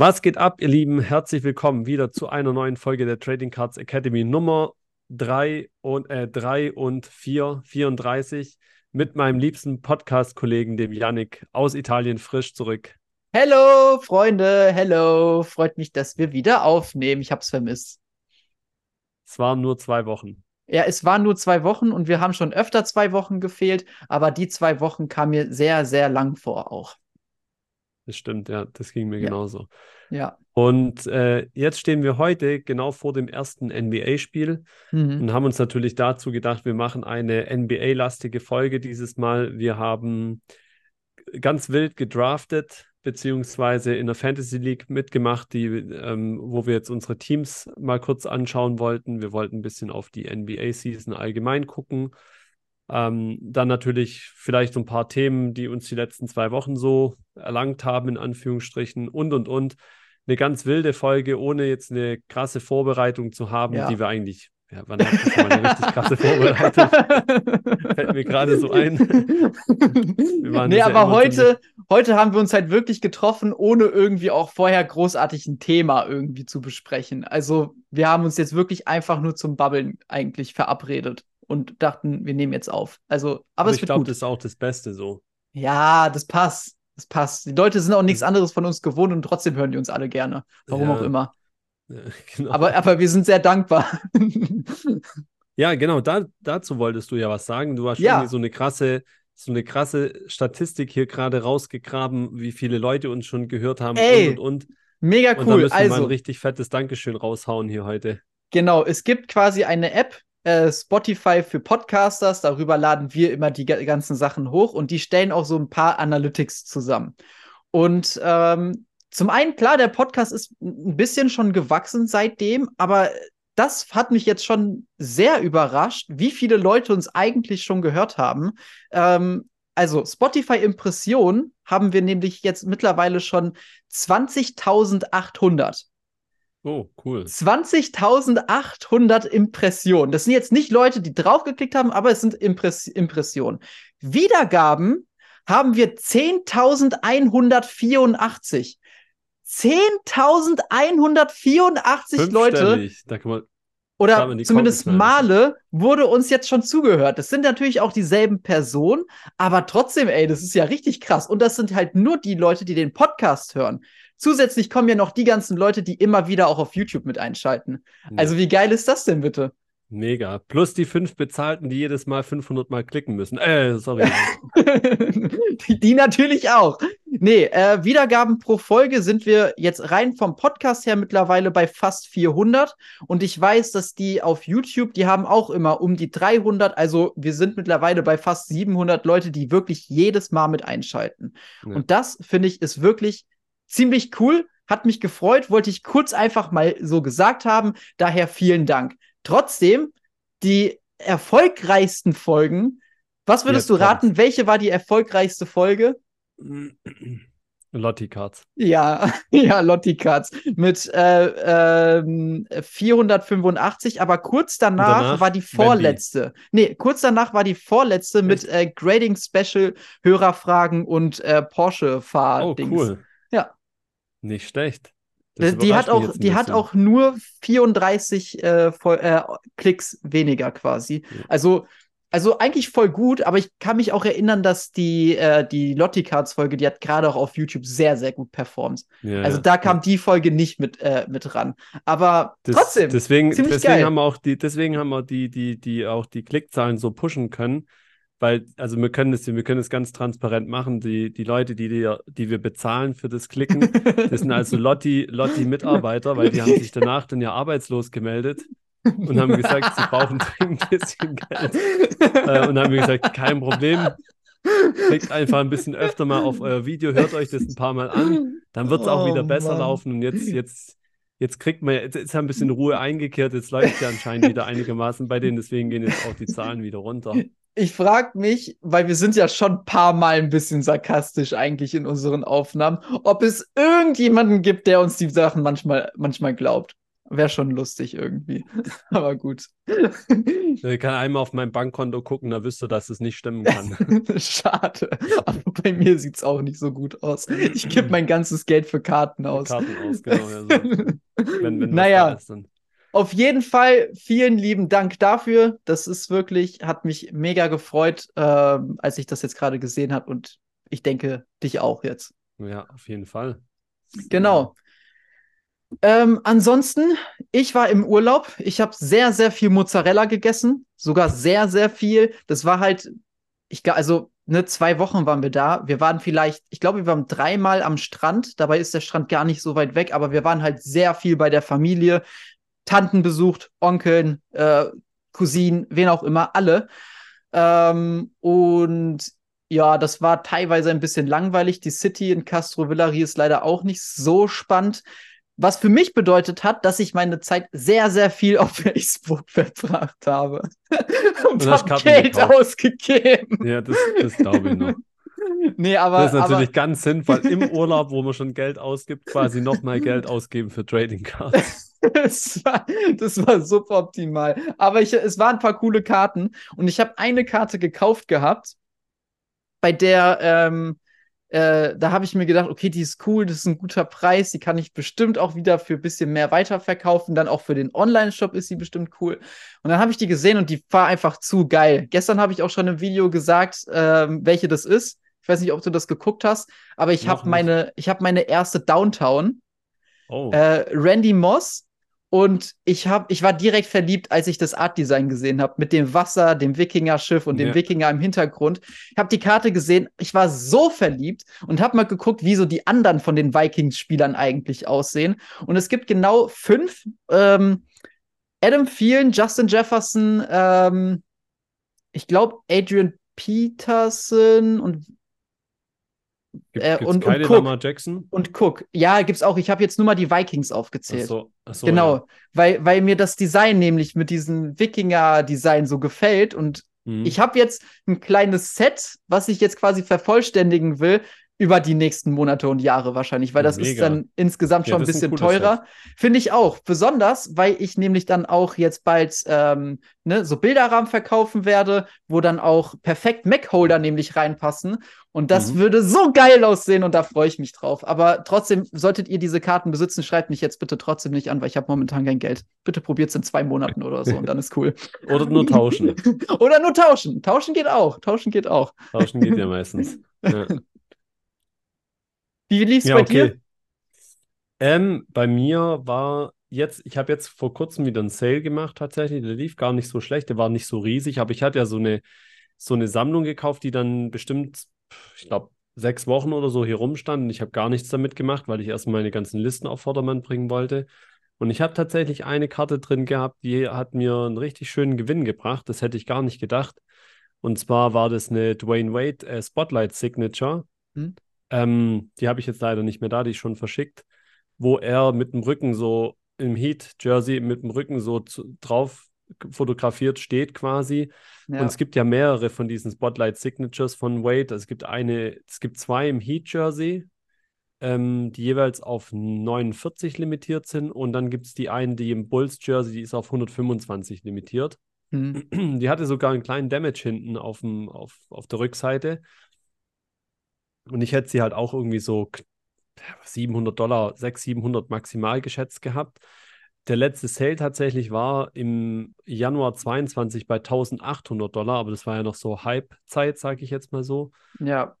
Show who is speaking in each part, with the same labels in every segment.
Speaker 1: Was geht ab, ihr Lieben? Herzlich willkommen wieder zu einer neuen Folge der Trading Cards Academy Nummer 3 und, äh, 3 und 4, 34 mit meinem liebsten Podcast-Kollegen, dem Yannick, aus Italien frisch zurück.
Speaker 2: Hello, Freunde, hello. Freut mich, dass wir wieder aufnehmen. Ich hab's vermisst.
Speaker 1: Es waren nur zwei Wochen.
Speaker 2: Ja, es waren nur zwei Wochen und wir haben schon öfter zwei Wochen gefehlt, aber die zwei Wochen kamen mir sehr, sehr lang vor auch.
Speaker 1: Das stimmt, ja, das ging mir
Speaker 2: Ja.
Speaker 1: genauso.
Speaker 2: Ja.
Speaker 1: Und äh, jetzt stehen wir heute genau vor dem ersten NBA-Spiel
Speaker 2: Mhm.
Speaker 1: und haben uns natürlich dazu gedacht, wir machen eine NBA-lastige Folge dieses Mal. Wir haben ganz wild gedraftet, beziehungsweise in der Fantasy League mitgemacht, die, ähm, wo wir jetzt unsere Teams mal kurz anschauen wollten. Wir wollten ein bisschen auf die NBA-Season allgemein gucken. Ähm, dann natürlich vielleicht so ein paar Themen, die uns die letzten zwei Wochen so erlangt haben, in Anführungsstrichen, und, und, und. Eine ganz wilde Folge, ohne jetzt eine krasse Vorbereitung zu haben,
Speaker 2: Ja.
Speaker 1: die wir eigentlich, ja, wann wir schon mal eine richtig krasse Vorbereitung? Fällt mir gerade so ein. waren
Speaker 2: nee,
Speaker 1: das ja
Speaker 2: aber
Speaker 1: immer
Speaker 2: heute, heute haben wir uns halt wirklich getroffen, ohne irgendwie auch vorher großartig ein Thema irgendwie zu besprechen. Also wir haben uns jetzt wirklich einfach nur zum Babbeln eigentlich verabredet und dachten, wir nehmen jetzt auf. Also, aber es
Speaker 1: ich
Speaker 2: wird
Speaker 1: glaube, das ist auch das Beste so.
Speaker 2: Ja, das passt. Das passt. Die Leute sind auch nichts anderes von uns gewohnt und trotzdem hören die uns alle gerne. Warum
Speaker 1: Ja.
Speaker 2: auch immer.
Speaker 1: Ja, genau.
Speaker 2: Aber, aber wir sind sehr dankbar.
Speaker 1: Ja, genau, da, dazu wolltest du ja was sagen. Du hast
Speaker 2: Ja.
Speaker 1: irgendwie so eine krasse, so eine krasse Statistik hier gerade rausgegraben, wie viele Leute uns schon gehört haben
Speaker 2: Ey,
Speaker 1: und und und.
Speaker 2: Mega
Speaker 1: Und da
Speaker 2: cool.
Speaker 1: müssen wir mal ein
Speaker 2: Also,
Speaker 1: richtig fettes Dankeschön raushauen hier heute.
Speaker 2: genau, es gibt quasi eine App, äh, Spotify für Podcasters. Darüber laden wir immer die ga- ganzen Sachen hoch und die stellen auch so ein paar Analytics zusammen. Und ähm, zum einen, klar, der Podcast ist ein bisschen schon gewachsen seitdem, aber das hat mich jetzt schon sehr überrascht, wie viele Leute uns eigentlich schon gehört haben. Ähm, also Spotify-Impressionen haben wir nämlich jetzt mittlerweile schon 20.800.
Speaker 1: Oh, cool.
Speaker 2: 20.800 Impressionen. Das sind jetzt nicht Leute, die draufgeklickt haben, aber es sind Impress Impressionen. Wiedergaben haben wir 10.184. 10.184 Leute.
Speaker 1: Da kann man,
Speaker 2: oder zumindest Male wurde uns jetzt schon zugehört. Das sind natürlich auch dieselben Personen, aber trotzdem, ey, das ist ja richtig krass. Und das sind halt nur die Leute, die den Podcast hören. Zusätzlich kommen ja noch die ganzen Leute, die immer wieder auch auf YouTube mit einschalten. Also wie geil ist das denn bitte?
Speaker 1: mega. Plus die fünf Bezahlten, die jedes Mal 500 Mal klicken müssen. Äh, sorry.
Speaker 2: die, die natürlich auch. Nee, äh, Wiedergaben pro Folge sind wir jetzt rein vom Podcast her mittlerweile bei fast 400. Und ich weiß, dass die auf YouTube, die haben auch immer um die 300. Also wir sind mittlerweile bei fast 700 Leute, die wirklich jedes Mal mit einschalten.
Speaker 1: Ja.
Speaker 2: Und das finde ich ist wirklich ziemlich cool. Hat mich gefreut, wollte ich kurz einfach mal so gesagt haben. Daher vielen Dank. Trotzdem, die erfolgreichsten Folgen, was würdest du raten, welche war die erfolgreichste Folge?
Speaker 1: Lotti Cards.
Speaker 2: Ja, ja, Lotti Cards mit äh, ähm, 485, aber kurz danach,
Speaker 1: danach
Speaker 2: war die vorletzte. Nee, kurz danach war die vorletzte mit äh, Grading Special, Hörerfragen und äh, Porsche
Speaker 1: Oh, cool.
Speaker 2: Ja.
Speaker 1: Nicht schlecht. Das
Speaker 2: Äh, Die hat auch, die hat auch nur 34 äh, voll, äh, Klicks weniger quasi.
Speaker 1: Ja.
Speaker 2: Also, also eigentlich voll gut, aber ich kann mich auch erinnern, dass die, äh, die Lotti Cards Folge, die hat gerade auch auf YouTube sehr, sehr gut performt.
Speaker 1: Ja,
Speaker 2: Also
Speaker 1: ja.
Speaker 2: da kam die Folge nicht mit, äh, mit ran. Aber
Speaker 1: Das,
Speaker 2: trotzdem,
Speaker 1: deswegen, deswegen
Speaker 2: geil.
Speaker 1: haben wir auch die, deswegen haben wir die, die, die auch die Klickzahlen so pushen können, weil, also wir können das, wir können es ganz transparent machen. Die, die Leute, die, die, die wir bezahlen für das Klicken, das sind also Lotti, Lotti-Mitarbeiter, weil die haben sich danach dann ja arbeitslos gemeldet und haben gesagt, sie brauchen dringend ein bisschen Geld. Äh, und haben wir gesagt, kein Problem. Klickt einfach ein bisschen öfter mal auf euer Video, hört euch das ein paar Mal an, dann wird es auch wieder
Speaker 2: Oh,
Speaker 1: besser
Speaker 2: Mann.
Speaker 1: laufen. Und jetzt, jetzt, jetzt kriegt man, jetzt ist ja ein bisschen Ruhe eingekehrt, jetzt läuft ja anscheinend wieder einigermaßen bei denen, deswegen gehen jetzt auch die Zahlen wieder runter.
Speaker 2: Ich frage mich, weil wir sind ja schon ein paar Mal ein bisschen sarkastisch eigentlich in unseren Aufnahmen, ob es irgendjemanden gibt, der uns die Sachen manchmal, manchmal glaubt. Wäre schon lustig irgendwie. Aber gut.
Speaker 1: Ich kann einmal auf mein Bankkonto gucken, da wüsste, dass es nicht stimmen kann.
Speaker 2: Schade. Aber bei mir sieht es auch nicht so gut aus. Ich gebe mein ganzes Geld für Karten aus.
Speaker 1: Karten aus, genau. Ja, so. wenn, wenn
Speaker 2: naja, ist, auf jeden Fall vielen lieben Dank dafür. Das ist wirklich, hat mich mega gefreut, äh, als ich das jetzt gerade gesehen habe und ich denke, dich auch jetzt.
Speaker 1: Ja, auf jeden Fall.
Speaker 2: Genau. Ähm, ansonsten, ich war im Urlaub. Ich habe sehr, sehr viel Mozzarella gegessen. Sogar sehr, sehr viel. Das war halt, ich also ne, zwei Wochen waren wir da. Wir waren vielleicht, ich glaube, wir waren dreimal am Strand. Dabei ist der Strand gar nicht so weit weg, aber wir waren halt sehr viel bei der Familie. Tanten besucht, Onkeln, äh, Cousinen, wen auch immer, alle. Ähm, und ja, das war teilweise ein bisschen langweilig. Die City in Castro Villari ist leider auch nicht so spannend. Was für mich bedeutet hat, dass ich meine Zeit sehr, sehr viel auf Facebook verbracht habe. Und, und habe Geld gekauft. ausgegeben.
Speaker 1: Ja, das, das glaube ich noch.
Speaker 2: Nee, aber.
Speaker 1: Das ist natürlich aber, ganz sinnvoll, im Urlaub, wo man schon Geld ausgibt, quasi nochmal Geld ausgeben für Trading Cards.
Speaker 2: das, war, das war super optimal. Aber ich, es waren ein paar coole Karten und ich habe eine Karte gekauft gehabt, bei der ähm, äh, da habe ich mir gedacht, okay, die ist cool, das ist ein guter Preis, die kann ich bestimmt auch wieder für ein bisschen mehr weiterverkaufen. Dann auch für den Online-Shop ist sie bestimmt cool. Und dann habe ich die gesehen und die war einfach zu geil. Gestern habe ich auch schon im Video gesagt, ähm, welche das ist. Ich weiß nicht, ob du das geguckt hast, aber ich habe meine, ich habe meine erste Downtown. Oh. Äh, Randy Moss und ich, hab, ich war direkt verliebt, als ich das Art-Design gesehen habe, mit dem Wasser, dem Wikinger-Schiff und dem ja. Wikinger im Hintergrund. Ich habe die Karte gesehen, ich war so verliebt und habe mal geguckt, wie so die anderen von den Vikings-Spielern eigentlich aussehen. Und es gibt genau fünf. Ähm, Adam Thielen, Justin Jefferson, ähm, ich glaube Adrian Peterson und
Speaker 1: Gibt, äh, und, keine und Cook. Jackson?
Speaker 2: Und Cook. Ja, gibt's auch. Ich habe jetzt nur mal die Vikings aufgezählt. Ach so, ach so, genau, ja. weil, weil mir das Design nämlich mit diesem Wikinger-Design so gefällt. Und mhm. ich habe jetzt ein kleines Set, was ich jetzt quasi vervollständigen will, über die nächsten Monate und Jahre wahrscheinlich, weil das Mega. ist dann insgesamt schon ja, ein bisschen ein teurer. Finde ich auch. Besonders, weil ich nämlich dann auch jetzt bald ähm, ne, so Bilderrahmen verkaufen werde, wo dann auch perfekt Mac-Holder nämlich reinpassen. Und das mhm. würde so geil aussehen und da freue ich mich drauf. Aber trotzdem, solltet ihr diese Karten besitzen, schreibt mich jetzt bitte trotzdem nicht an, weil ich habe momentan kein Geld. Bitte probiert es in zwei Monaten oder so und dann ist cool.
Speaker 1: oder nur tauschen.
Speaker 2: oder nur tauschen. Tauschen geht auch. Tauschen geht auch.
Speaker 1: Tauschen geht ja meistens. Ja.
Speaker 2: Wie lief es ja, bei okay. dir?
Speaker 1: Ähm, bei mir war jetzt, ich habe jetzt vor kurzem wieder einen Sale gemacht tatsächlich. Der lief gar nicht so schlecht, der war nicht so riesig, aber ich hatte ja so eine, so eine Sammlung gekauft, die dann bestimmt, ich glaube, sechs Wochen oder so hier rumstand. Und ich habe gar nichts damit gemacht, weil ich erstmal meine ganzen Listen auf Vordermann bringen wollte. Und ich habe tatsächlich eine Karte drin gehabt, die hat mir einen richtig schönen Gewinn gebracht. Das hätte ich gar nicht gedacht. Und zwar war das eine Dwayne Wade äh, Spotlight Signature. Hm? Ähm, die habe ich jetzt leider nicht mehr da, die ist schon verschickt, wo er mit dem Rücken so im Heat-Jersey mit dem Rücken so zu, drauf fotografiert steht quasi. Ja. Und es gibt ja mehrere von diesen Spotlight Signatures von Wade. Es gibt eine, es gibt zwei im Heat-Jersey, ähm, die jeweils auf 49 limitiert sind. Und dann gibt es die eine, die im Bulls-Jersey, die ist auf 125 limitiert. Mhm. Die hatte sogar einen kleinen Damage hinten auf, dem, auf, auf der Rückseite. Und ich hätte sie halt auch irgendwie so 700 Dollar, 600, 700 maximal geschätzt gehabt. Der letzte Sale tatsächlich war im Januar 22 bei 1800 Dollar, aber das war ja noch so Hype-Zeit, sage ich jetzt mal so.
Speaker 2: Ja.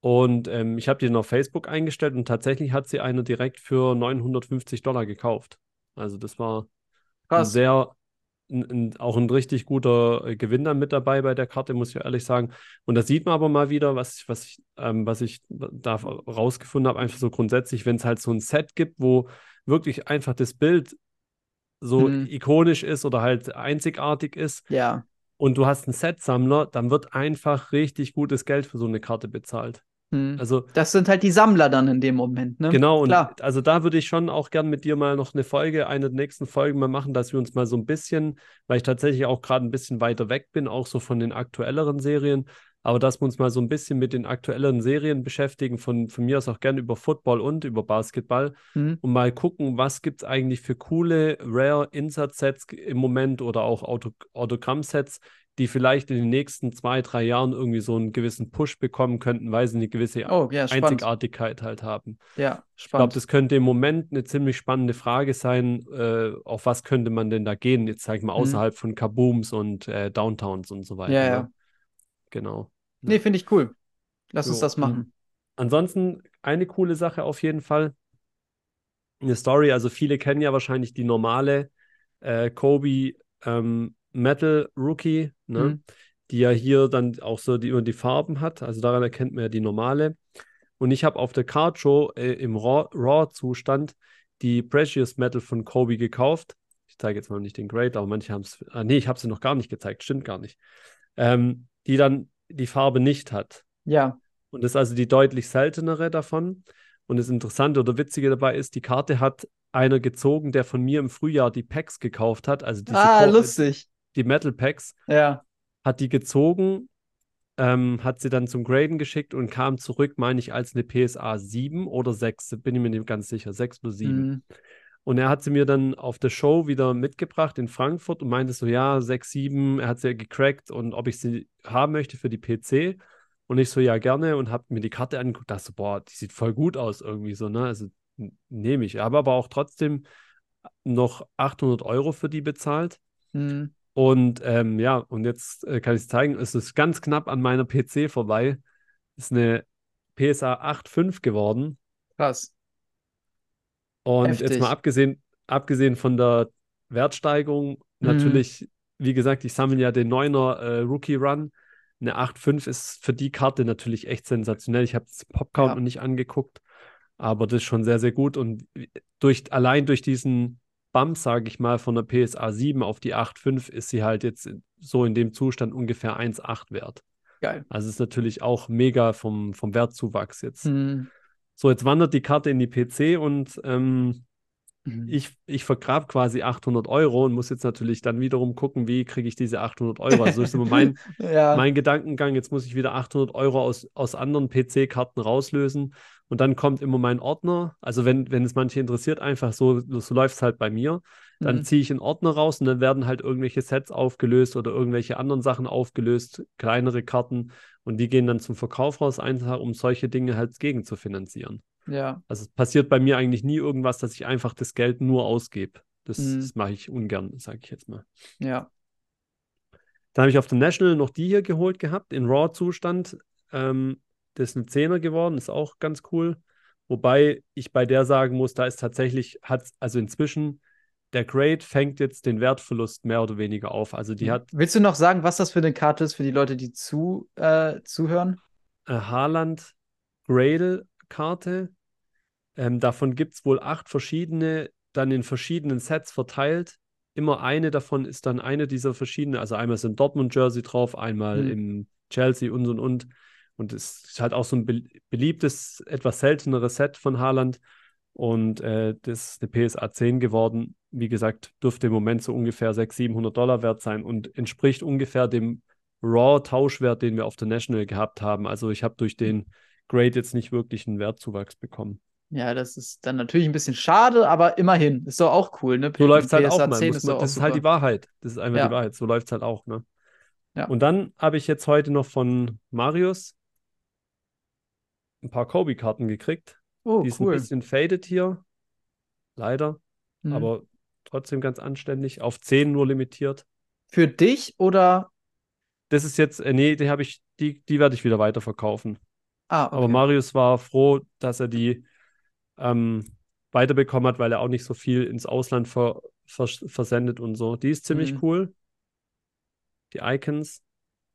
Speaker 1: Und ähm, ich habe die dann auf Facebook eingestellt und tatsächlich hat sie eine direkt für 950 Dollar gekauft. Also das war Krass. ein sehr ein, auch ein richtig guter äh, Gewinn dann mit dabei bei der Karte, muss ich ehrlich sagen. Und da sieht man aber mal wieder, was, was, ich, ähm, was ich da rausgefunden habe, einfach so grundsätzlich, wenn es halt so ein Set gibt, wo wirklich einfach das Bild so mhm. ikonisch ist oder halt einzigartig ist.
Speaker 2: Ja.
Speaker 1: Und du hast einen Set-Sammler, dann wird einfach richtig gutes Geld für so eine Karte bezahlt.
Speaker 2: Hm. Also, das sind halt die Sammler dann in dem Moment, ne?
Speaker 1: Genau, Klar. und also da würde ich schon auch gern mit dir mal noch eine Folge, eine der nächsten Folgen mal machen, dass wir uns mal so ein bisschen, weil ich tatsächlich auch gerade ein bisschen weiter weg bin, auch so von den aktuelleren Serien, aber dass wir uns mal so ein bisschen mit den aktuellen Serien beschäftigen, von, von mir aus auch gerne über Football und über Basketball
Speaker 2: Mhm.
Speaker 1: und mal gucken, was gibt es eigentlich für coole Rare Insert-Sets im Moment oder auch Auto Autogramm-Sets, die vielleicht in den nächsten zwei, drei Jahren irgendwie so einen gewissen Push bekommen könnten, weil sie eine gewisse
Speaker 2: Oh, ja, spannend.
Speaker 1: Einzigartigkeit halt haben.
Speaker 2: Ja,
Speaker 1: Ich glaube,
Speaker 2: spannend.
Speaker 1: das könnte im Moment eine ziemlich spannende Frage sein. Äh, auf was könnte man denn da gehen? Jetzt sag ich mal
Speaker 2: Mhm.
Speaker 1: außerhalb von Kabooms und äh, Downtowns und so weiter.
Speaker 2: Ja,
Speaker 1: ne?
Speaker 2: ja.
Speaker 1: Genau.
Speaker 2: Nee, finde ich cool. Lass uns
Speaker 1: Jo,
Speaker 2: das machen.
Speaker 1: Ansonsten eine coole Sache auf jeden Fall. Eine Story, also viele kennen ja wahrscheinlich die normale äh, Kobe ähm, Metal Rookie, ne?
Speaker 2: Mhm.
Speaker 1: Die ja hier dann auch so die, immer die Farben hat. Also daran erkennt man ja die normale. Und ich habe auf der Card Show äh, im Raw- Raw-Zustand die Precious Metal von Kobe gekauft. Ich zeige jetzt mal nicht den Great, aber manche haben es. Ah, nee, ich habe sie noch gar nicht gezeigt, stimmt gar nicht. Ähm, die dann die Farbe nicht hat.
Speaker 2: Ja.
Speaker 1: Und das ist also die deutlich seltenere davon. Und das Interessante oder Witzige dabei ist, die Karte hat einer gezogen, der von mir im Frühjahr die Packs gekauft hat, also diese
Speaker 2: Ah,
Speaker 1: Ko-
Speaker 2: lustig.
Speaker 1: Die Metal Packs,
Speaker 2: Ja.
Speaker 1: hat die gezogen, ähm, hat sie dann zum Graden geschickt und kam zurück, meine ich, als eine PSA 7 oder 6, bin ich mir nicht ganz sicher, 6 oder 7.
Speaker 2: Mhm.
Speaker 1: Und er hat sie mir dann auf der Show wieder mitgebracht in Frankfurt und meinte so, ja, 6, 7, er hat sie ja gecrackt und ob ich sie haben möchte für die PC. Und ich so, ja, gerne und habe mir die Karte angeguckt, dachte so, boah, die sieht voll gut aus irgendwie so, ne? Also nehme ich. Habe aber auch trotzdem noch 800 Euro für die bezahlt.
Speaker 2: Mhm.
Speaker 1: Und ähm, ja, und jetzt äh, kann ich es zeigen, es ist ganz knapp an meiner PC vorbei. Ist eine PSA 8.5 geworden.
Speaker 2: Krass.
Speaker 1: Und
Speaker 2: Heftig.
Speaker 1: jetzt mal abgesehen, abgesehen von der Wertsteigerung,
Speaker 2: Mhm.
Speaker 1: natürlich, wie gesagt, ich sammle ja den 9er äh, Rookie Run. Eine 8.5 ist für die Karte natürlich echt sensationell. Ich habe das Popcount
Speaker 2: Ja.
Speaker 1: noch nicht angeguckt, aber das ist schon sehr, sehr gut. Und durch, allein durch diesen Bump, sage ich mal, von der PSA 7 auf die 8.5 ist sie halt jetzt so in dem Zustand ungefähr 1,8 wert.
Speaker 2: Geil.
Speaker 1: Also ist natürlich auch mega vom, vom Wertzuwachs jetzt.
Speaker 2: Mhm.
Speaker 1: So, jetzt wandert die Karte in die PC und ähm,
Speaker 2: Mhm.
Speaker 1: ich, ich vergrab quasi 800 Euro und muss jetzt natürlich dann wiederum gucken, wie kriege ich diese 800 Euro. Also ist immer mein,
Speaker 2: Ja.
Speaker 1: mein Gedankengang, jetzt muss ich wieder 800 Euro aus, aus anderen PC-Karten rauslösen und dann kommt immer mein Ordner. Also wenn, wenn es manche interessiert, einfach so, so läuft es halt bei mir. Dann
Speaker 2: Mhm.
Speaker 1: ziehe ich einen Ordner raus und dann werden halt irgendwelche Sets aufgelöst oder irgendwelche anderen Sachen aufgelöst, kleinere Karten und die gehen dann zum Verkauf raus, einfach um solche Dinge halt gegen zu finanzieren.
Speaker 2: Ja.
Speaker 1: Also es passiert bei mir eigentlich nie irgendwas, dass ich einfach das Geld nur ausgebe. Das,
Speaker 2: Mhm.
Speaker 1: das mache ich ungern, sage ich jetzt mal.
Speaker 2: Ja.
Speaker 1: Dann habe ich auf der National noch die hier geholt gehabt, in Raw-Zustand. Ähm, das ist eine Zehner geworden, ist auch ganz cool. Wobei ich bei der sagen muss, da ist tatsächlich, hat also inzwischen, der Grade fängt jetzt den Wertverlust mehr oder weniger auf. Also die hat
Speaker 2: Willst du noch sagen, was das für eine Karte ist für die Leute, die zu, äh, zuhören?
Speaker 1: äh, Haaland Gradle-Karte. Ähm, davon gibt es wohl acht verschiedene, dann in verschiedenen Sets verteilt. Immer eine davon ist dann eine dieser verschiedenen, also einmal ist ein Dortmund-Jersey drauf, einmal
Speaker 2: Mhm.
Speaker 1: im Chelsea und und und. Und es ist halt auch so ein be beliebtes, etwas selteneres Set von Haaland. Und äh, das ist eine PSA 10 geworden. Wie gesagt, dürfte im Moment so ungefähr 600, 700 Dollar wert sein und entspricht ungefähr dem Raw-Tauschwert, den wir auf der National gehabt haben. Also ich habe durch den Grade jetzt nicht wirklich einen Wertzuwachs bekommen.
Speaker 2: Ja, das ist dann natürlich ein bisschen schade, aber immerhin. Ist doch auch cool, ne?
Speaker 1: So läuft es halt auch mal.
Speaker 2: 10
Speaker 1: Muss
Speaker 2: ist
Speaker 1: man, das ist halt die. Wahrheit. Das ist einfach
Speaker 2: Ja.
Speaker 1: die Wahrheit. So läuft es halt auch, ne?
Speaker 2: Ja.
Speaker 1: Und dann habe ich jetzt heute noch von Marius ein paar Kobe-Karten gekriegt.
Speaker 2: Oh,
Speaker 1: die ist
Speaker 2: cool.
Speaker 1: ein bisschen faded hier. Leider.
Speaker 2: Mhm.
Speaker 1: Aber trotzdem ganz anständig. Auf 10 nur limitiert.
Speaker 2: Für dich oder?
Speaker 1: Das ist jetzt, äh, nee, die habe ich, die, die werde ich wieder weiterverkaufen.
Speaker 2: Ah,
Speaker 1: Aber
Speaker 2: okay.
Speaker 1: Marius war froh, dass er die ähm, weiterbekommen hat, weil er auch nicht so viel ins Ausland ver, vers- versendet und so. Die ist ziemlich
Speaker 2: Mhm.
Speaker 1: cool. Die Icons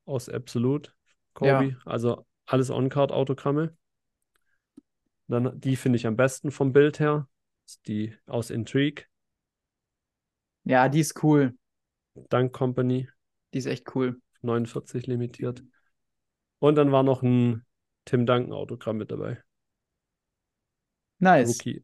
Speaker 1: aus Absolute Kobe, also alles On-Card-Autogramme. Dann die finde ich am besten vom Bild her. Die aus Intrigue,
Speaker 2: Ja, die ist cool.
Speaker 1: Dunk Company,
Speaker 2: Die ist echt cool.
Speaker 1: 49 limitiert. Und dann war noch ein Tim Duncan Autogramm mit dabei.
Speaker 2: Nice.
Speaker 1: Rookie.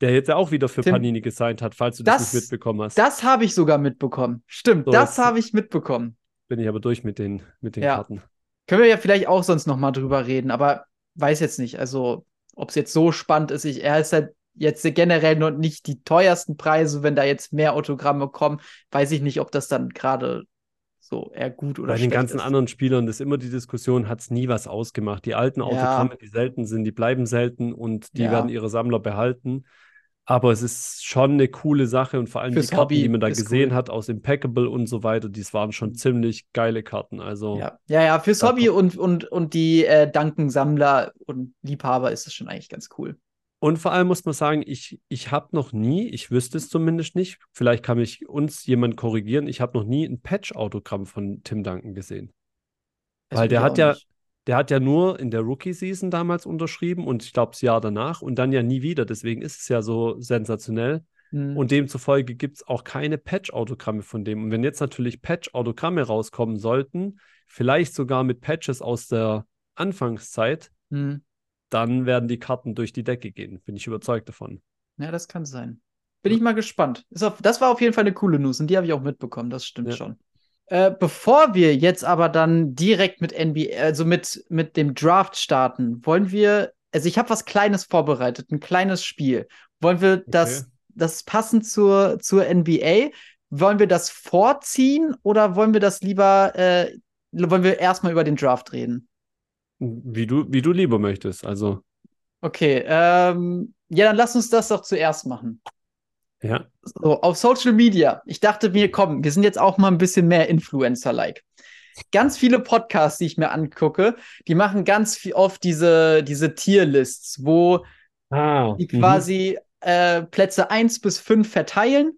Speaker 1: Der jetzt ja auch wieder für
Speaker 2: Tim,
Speaker 1: Panini gesigned hat, falls du das,
Speaker 2: Das,
Speaker 1: nicht mitbekommen hast.
Speaker 2: das habe ich sogar mitbekommen. Stimmt,
Speaker 1: So,
Speaker 2: das habe ich mitbekommen.
Speaker 1: bin ich aber durch mit den, mit den
Speaker 2: Ja.
Speaker 1: Karten.
Speaker 2: Können wir ja vielleicht auch sonst noch mal drüber reden, aber weiß jetzt nicht. Also, ob es jetzt so spannend ist. Ich, er ist halt jetzt generell noch nicht die teuersten Preise. Wenn da jetzt mehr Autogramme kommen, weiß ich nicht, ob das dann gerade so eher gut oder
Speaker 1: Bei den ganzen
Speaker 2: ist.
Speaker 1: anderen Spielern ist immer die Diskussion, hat es nie was ausgemacht. Die alten
Speaker 2: Ja.
Speaker 1: Autogramme, die selten sind, die bleiben selten und die
Speaker 2: Ja.
Speaker 1: werden ihre Sammler behalten. Aber es ist schon eine coole Sache und vor allem
Speaker 2: Fürs
Speaker 1: die Karten,
Speaker 2: Hobby
Speaker 1: die man da gesehen
Speaker 2: cool.
Speaker 1: hat aus Impeccable und so weiter, die waren schon ziemlich geile Karten. Also
Speaker 2: Ja, ja, ja fürs Hobby und, und, und die äh, Danken-Sammler und Liebhaber ist es schon eigentlich ganz cool.
Speaker 1: Und vor allem muss man sagen, ich, ich habe noch nie, ich wüsste es zumindest nicht, vielleicht kann mich uns jemand korrigieren, ich habe noch nie ein Patch-Autogramm von Tim Duncan gesehen.
Speaker 2: Das
Speaker 1: Weil der hat ja,
Speaker 2: nicht.
Speaker 1: der hat ja nur in der Rookie-Season damals unterschrieben und ich glaube das Jahr danach und dann ja nie wieder. Deswegen ist es ja so sensationell.
Speaker 2: Hm.
Speaker 1: Und demzufolge gibt es auch keine Patch-Autogramme von dem. Und wenn jetzt natürlich Patch-Autogramme rauskommen sollten, vielleicht sogar mit Patches aus der Anfangszeit,
Speaker 2: Hm.
Speaker 1: Dann werden die Karten durch die Decke gehen. Bin ich überzeugt davon.
Speaker 2: Ja, das kann sein. Bin ich mal gespannt. Auf, das war auf jeden Fall eine coole News und die habe ich auch mitbekommen, das stimmt
Speaker 1: Ja.
Speaker 2: schon. Äh, bevor wir jetzt aber dann direkt mit NBA, also mit, mit dem Draft starten, wollen wir, also ich habe was Kleines vorbereitet, ein kleines Spiel. Wollen wir das, das passend zur, zur NBA, wollen wir das vorziehen oder wollen wir das lieber, äh, wollen wir erstmal über den Draft reden?
Speaker 1: Wie du, wie du lieber möchtest. Also,
Speaker 2: Okay, ähm, ja, dann lass uns das doch zuerst machen.
Speaker 1: ja.
Speaker 2: So, auf Social Media. Ich dachte mir, komm, wir sind jetzt auch mal ein bisschen mehr Influencer-like. Ganz viele Podcasts, die ich mir angucke, die machen ganz viel oft diese, diese Tierlists, wo
Speaker 1: Ah,
Speaker 2: die quasi äh, Plätze 1 bis 5 verteilen.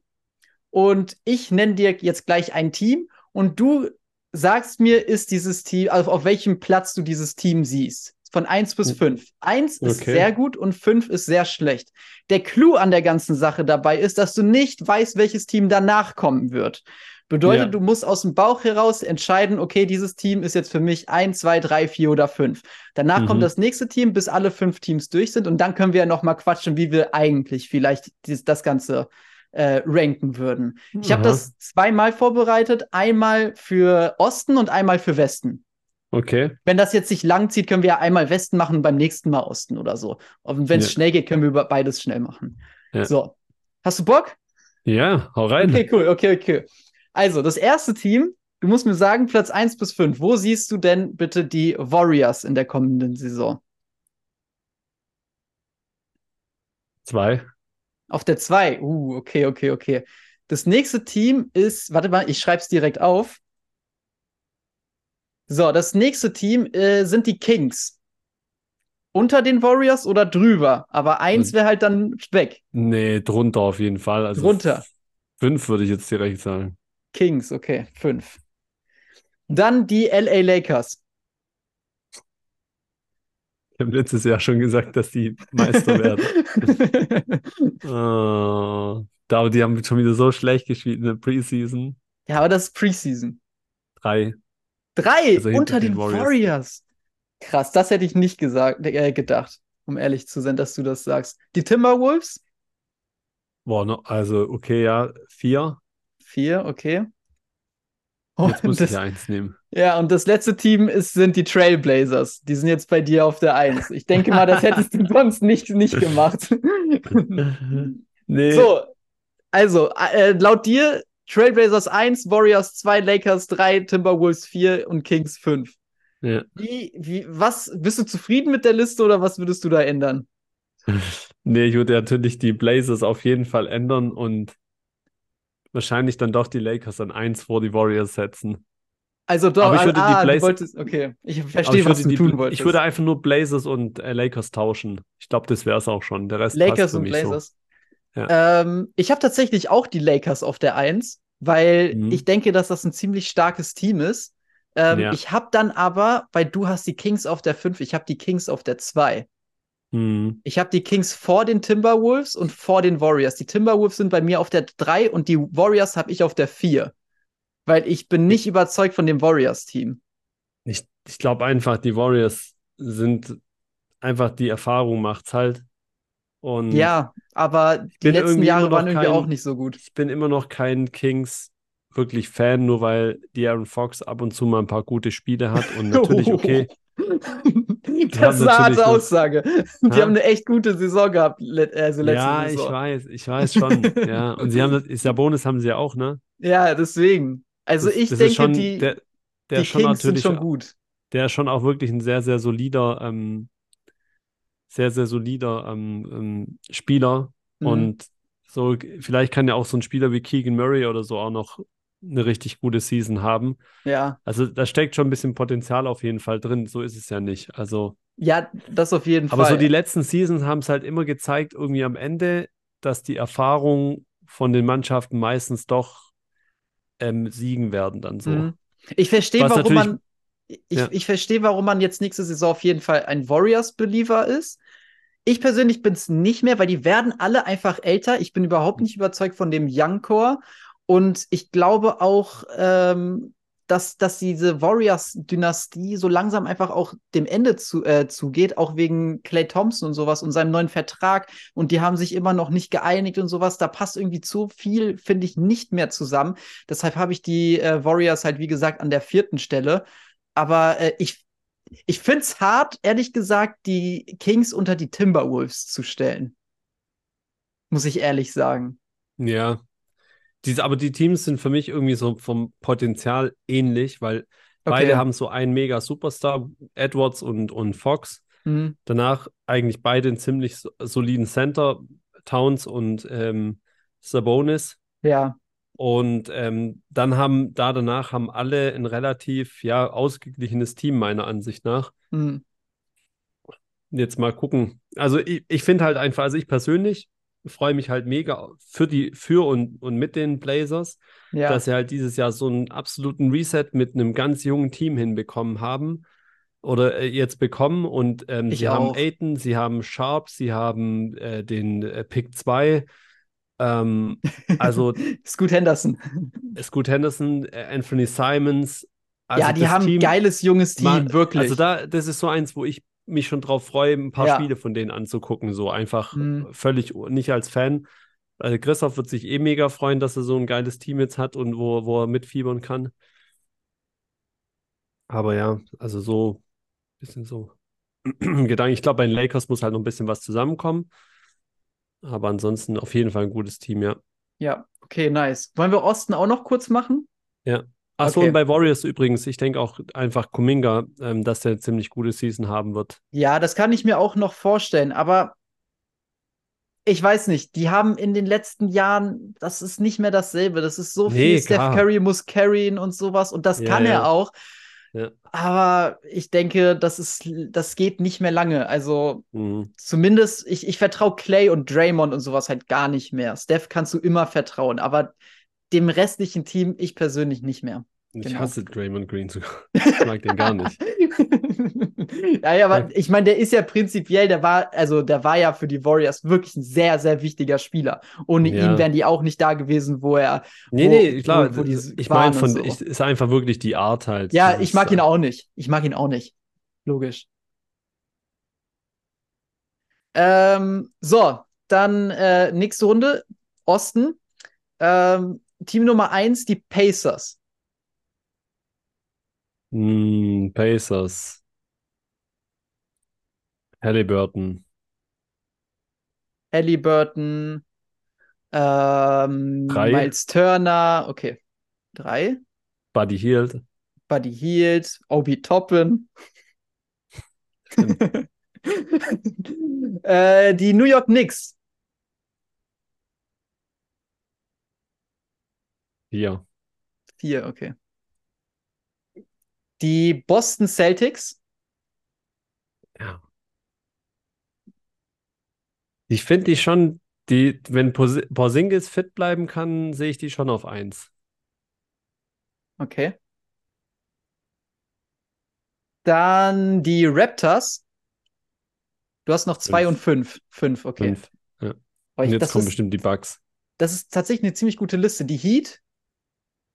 Speaker 2: Und ich nenne dir jetzt gleich ein Team und du sagst mir, ist dieses Team, also auf welchem Platz du dieses Team siehst. Von 1 bis 5. 1 ist
Speaker 1: Okay.
Speaker 2: sehr gut und 5 ist sehr schlecht. Der Clou an der ganzen Sache dabei ist, dass du nicht weißt, welches Team danach kommen wird. Bedeutet,
Speaker 1: Ja.
Speaker 2: du musst aus dem Bauch heraus entscheiden, okay, dieses Team ist jetzt für mich 1, 2, 3, 4 oder 5. Danach
Speaker 1: Mhm.
Speaker 2: kommt das nächste Team, bis alle fünf Teams durch sind und dann können wir ja noch mal quatschen, wie wir eigentlich vielleicht das Ganze äh, ranken würden. Ich habe das zweimal vorbereitet, einmal für Osten und einmal für Westen.
Speaker 1: Okay.
Speaker 2: Wenn das jetzt sich lang zieht, können wir ja einmal Westen machen und beim nächsten Mal Osten oder so. Und wenn es
Speaker 1: Ja.
Speaker 2: schnell geht, können wir über beides schnell machen.
Speaker 1: Ja.
Speaker 2: So. Hast du Bock?
Speaker 1: Ja, hau rein.
Speaker 2: Okay, cool, okay, okay. Also, das erste Team, du musst mir sagen, Platz 1 bis 5. Wo siehst du denn bitte die Warriors in der kommenden Saison?
Speaker 1: Zwei.
Speaker 2: Auf der 2. Uh, okay, okay, okay. Das nächste Team ist, warte mal, ich schreibe es direkt auf. So, das nächste Team äh, sind die Kings. Unter den Warriors oder drüber? Aber eins
Speaker 1: Und-
Speaker 2: wäre halt dann weg.
Speaker 1: Nee, drunter auf jeden Fall. Also
Speaker 2: Drunter.
Speaker 1: Fünf würde ich jetzt direkt sagen.
Speaker 2: Kings, okay, fünf. Dann die LA Lakers.
Speaker 1: Ich habe letztes Jahr schon gesagt, dass die Meister werden. Oh, da, aber die haben schon wieder so schlecht gespielt in der Preseason.
Speaker 2: ja, aber das ist Preseason.
Speaker 1: Drei.
Speaker 2: Drei
Speaker 1: Also
Speaker 2: unter
Speaker 1: den
Speaker 2: den
Speaker 1: Warriors.
Speaker 2: Warriors. Krass, das hätte ich nicht gesagt, äh, gedacht, um ehrlich zu sein, dass du das sagst. Die Timberwolves?
Speaker 1: Boah, no, also okay, ja, vier.
Speaker 2: Vier, okay.
Speaker 1: Jetzt muss
Speaker 2: Und
Speaker 1: ich
Speaker 2: das,
Speaker 1: ja eins nehmen.
Speaker 2: ja, und das letzte Team ist, sind die Trailblazers. Die sind jetzt bei dir auf der Eins. Ich denke mal, das hättest du sonst nicht, nicht gemacht.
Speaker 1: Nee,
Speaker 2: So, also, äh, laut dir Trailblazers 1, Warriors 2, Lakers 3, Timberwolves 4 und Kings 5.
Speaker 1: ja.
Speaker 2: Wie, wie, was, bist du zufrieden mit der Liste oder was würdest du da ändern?
Speaker 1: Nee, ich würde natürlich die Blazers auf jeden Fall ändern und wahrscheinlich dann doch die Lakers an eins vor die Warriors setzen.
Speaker 2: Also doch,
Speaker 1: Aber ich würde die
Speaker 2: ah, du
Speaker 1: Blazer-
Speaker 2: wolltest, okay, ich verstehe,
Speaker 1: ich
Speaker 2: was du
Speaker 1: die,
Speaker 2: tun wolltest.
Speaker 1: ich würde einfach nur Blazers und äh, Lakers tauschen. Ich glaube, das wäre es auch schon. Der Rest passt
Speaker 2: Lakers
Speaker 1: für
Speaker 2: und
Speaker 1: mich
Speaker 2: Blazers.
Speaker 1: so.
Speaker 2: Ähm, ich habe tatsächlich auch die Lakers auf der 1, weil
Speaker 1: Mhm.
Speaker 2: ich denke, dass das ein ziemlich starkes Team ist. Ähm,
Speaker 1: Ja.
Speaker 2: Ich habe dann aber, weil du hast die Kings auf der 5, ich habe die Kings auf der 2.
Speaker 1: Hm.
Speaker 2: Ich habe die Kings vor den Timberwolves und vor den Warriors. Die Timberwolves sind bei mir auf der 3 und die Warriors habe ich auf der 4. Weil ich bin nicht überzeugt von dem Warriors-Team.
Speaker 1: Ich, ich glaube einfach, die Warriors sind einfach die Erfahrung macht's halt. Und
Speaker 2: Ja, aber die letzten Jahre waren irgendwie
Speaker 1: kein-
Speaker 2: auch nicht so gut.
Speaker 1: ich bin immer noch kein Kings wirklich Fan, nur weil die Aaron Fox ab und zu mal ein paar gute Spiele hat und natürlich okay.
Speaker 2: das ist eine harte Aussage. Die ha? haben eine echt gute Saison gehabt, also letzte
Speaker 1: Ja,
Speaker 2: Saison.
Speaker 1: ich weiß, ich weiß schon. ja, und sie haben das, Sabonis haben sie ja auch, ne?
Speaker 2: Ja, deswegen. Also
Speaker 1: Das-
Speaker 2: ich
Speaker 1: das
Speaker 2: denke,
Speaker 1: schon-
Speaker 2: die,
Speaker 1: der, der
Speaker 2: die
Speaker 1: schon
Speaker 2: Kings sind
Speaker 1: natürlich,
Speaker 2: schon gut.
Speaker 1: der ist schon auch wirklich ein sehr, sehr solider, ähm, sehr, sehr solider ähm, ähm, Spieler.
Speaker 2: Mhm.
Speaker 1: Und so, vielleicht kann ja auch so ein Spieler wie Keegan Murray oder so auch noch eine richtig gute Season haben.
Speaker 2: Ja.
Speaker 1: Also da steckt schon ein bisschen Potenzial auf jeden Fall drin. So ist es ja nicht. Also,
Speaker 2: Ja, das auf jeden
Speaker 1: aber
Speaker 2: Fall.
Speaker 1: so die letzten Seasons haben es halt immer gezeigt, irgendwie am Ende, dass die Erfahrung von den Mannschaften meistens doch ähm, siegen werden dann so.
Speaker 2: Mhm. Ich verstehe, warum man. Ich,
Speaker 1: Ja.
Speaker 2: ich verstehe, warum man jetzt nächste Saison auf jeden Fall ein Warriors-Believer ist. Ich persönlich bin es nicht mehr, weil die werden alle einfach älter. Ich bin überhaupt nicht überzeugt von dem Young Core. Und ich glaube auch, ähm, dass, dass diese Warriors-Dynastie so langsam einfach auch dem Ende zu, äh, zugeht, auch wegen Clay Thompson und sowas und seinem neuen Vertrag. Und die haben sich immer noch nicht geeinigt und sowas. Da passt irgendwie zu viel, finde ich, nicht mehr zusammen. Deshalb habe ich die äh, Warriors halt, wie gesagt, an der vierten Stelle. Aber äh, ich, ich finde es hart, ehrlich gesagt, die Kings unter die Timberwolves zu stellen. Muss ich ehrlich sagen.
Speaker 1: Ja. Diese, aber die Teams sind für mich irgendwie so vom Potenzial ähnlich, weil beide haben so einen mega Superstar, Edwards und, und Fox.
Speaker 2: Mhm.
Speaker 1: Danach eigentlich beide einen ziemlich so- soliden Center, Towns und ähm, Sabonis.
Speaker 2: Ja.
Speaker 1: Und ähm, dann haben, da danach haben alle ein relativ, ja, ausgeglichenes Team, meiner Ansicht nach.
Speaker 2: Mhm.
Speaker 1: Jetzt mal gucken. Also ich, ich finde halt einfach, also ich persönlich freue mich halt mega für die, für und, und mit den Blazers,
Speaker 2: Ja.
Speaker 1: dass sie halt dieses Jahr so einen absoluten Reset mit einem ganz jungen Team hinbekommen haben oder äh, jetzt bekommen. Und ähm, sie haben
Speaker 2: auch.
Speaker 1: Aiton, sie haben Sharp, sie haben äh, den äh, Pick 2. Ähm, also
Speaker 2: Scoot Henderson.
Speaker 1: Scoot Henderson, äh, Anthony Simons. Also
Speaker 2: ja, die haben ein geiles junges Team,
Speaker 1: Ma-
Speaker 2: wirklich.
Speaker 1: Also da, das ist so eins, wo ich mich schon drauf freue, ein paar
Speaker 2: Ja.
Speaker 1: Spiele von denen anzugucken. So einfach
Speaker 2: Mhm.
Speaker 1: völlig nicht als Fan. Also Christoph wird sich eh mega freuen, dass er so ein geiles Team jetzt hat und wo, wo er mitfiebern kann. Aber ja, also so bisschen so Gedanken. Ich glaube, bei den Lakers muss halt noch ein bisschen was zusammenkommen. Aber ansonsten auf jeden Fall ein gutes Team, ja.
Speaker 2: ja, okay, nice. Wollen wir Osten auch noch kurz machen?
Speaker 1: Achso,
Speaker 2: Okay.
Speaker 1: und bei Warriors übrigens, ich denke auch einfach Kuminga, ähm, dass der eine ziemlich gute Season haben wird.
Speaker 2: Ja, das kann ich mir auch noch vorstellen, aber ich weiß nicht, die haben in den letzten Jahren, das ist nicht mehr dasselbe. Das ist so
Speaker 1: Nee,
Speaker 2: viel, Steph
Speaker 1: klar.
Speaker 2: Curry muss carryen und sowas und das
Speaker 1: Ja,
Speaker 2: kann
Speaker 1: ja.
Speaker 2: er auch.
Speaker 1: Ja.
Speaker 2: Aber ich denke, das ist, das geht nicht mehr lange. Also
Speaker 1: Mhm.
Speaker 2: zumindest, ich, ich vertraue Clay und Draymond und sowas halt gar nicht mehr. Steph kannst du immer vertrauen, aber dem restlichen Team ich persönlich nicht mehr.
Speaker 1: Ich
Speaker 2: Genau.
Speaker 1: hasse Draymond Green sogar. Ich mag den gar nicht.
Speaker 2: ja, ja, aber ich meine, der ist ja prinzipiell, der war, also der war ja für die Warriors wirklich ein sehr, sehr wichtiger Spieler. Ohne
Speaker 1: Ja.
Speaker 2: ihn wären die auch nicht da gewesen, wo er.
Speaker 1: Nee,
Speaker 2: wo,
Speaker 1: nee, klar.
Speaker 2: Wo, wo die
Speaker 1: ich meine, von,
Speaker 2: so.
Speaker 1: ich, ist einfach wirklich die Art halt.
Speaker 2: Ja, ich mag ihn
Speaker 1: äh,
Speaker 2: auch nicht. Ich mag ihn auch nicht. Logisch. Ähm, so, dann äh, nächste Runde. Osten. Ähm, Team Nummer eins, die Pacers.
Speaker 1: mm, Pacers. Halliburton.
Speaker 2: Halliburton, ähm,
Speaker 1: Drei.
Speaker 2: Miles Turner, okay. Drei.
Speaker 1: Buddy Hield.
Speaker 2: Buddy Hield, Obi Toppin. äh, die New York Knicks.
Speaker 1: Hier.
Speaker 2: Vier, okay. Die Boston Celtics.
Speaker 1: Ja. Ich finde die schon, die, wenn Porzingis fit bleiben kann, sehe ich die schon auf eins.
Speaker 2: Okay. Dann die Raptors. Du hast noch zwei
Speaker 1: Fünf.
Speaker 2: und fünf. Fünf, okay.
Speaker 1: Fünf. Ja. Und jetzt kommen
Speaker 2: ist,
Speaker 1: bestimmt die Bugs.
Speaker 2: das ist tatsächlich eine ziemlich gute Liste. Die Heat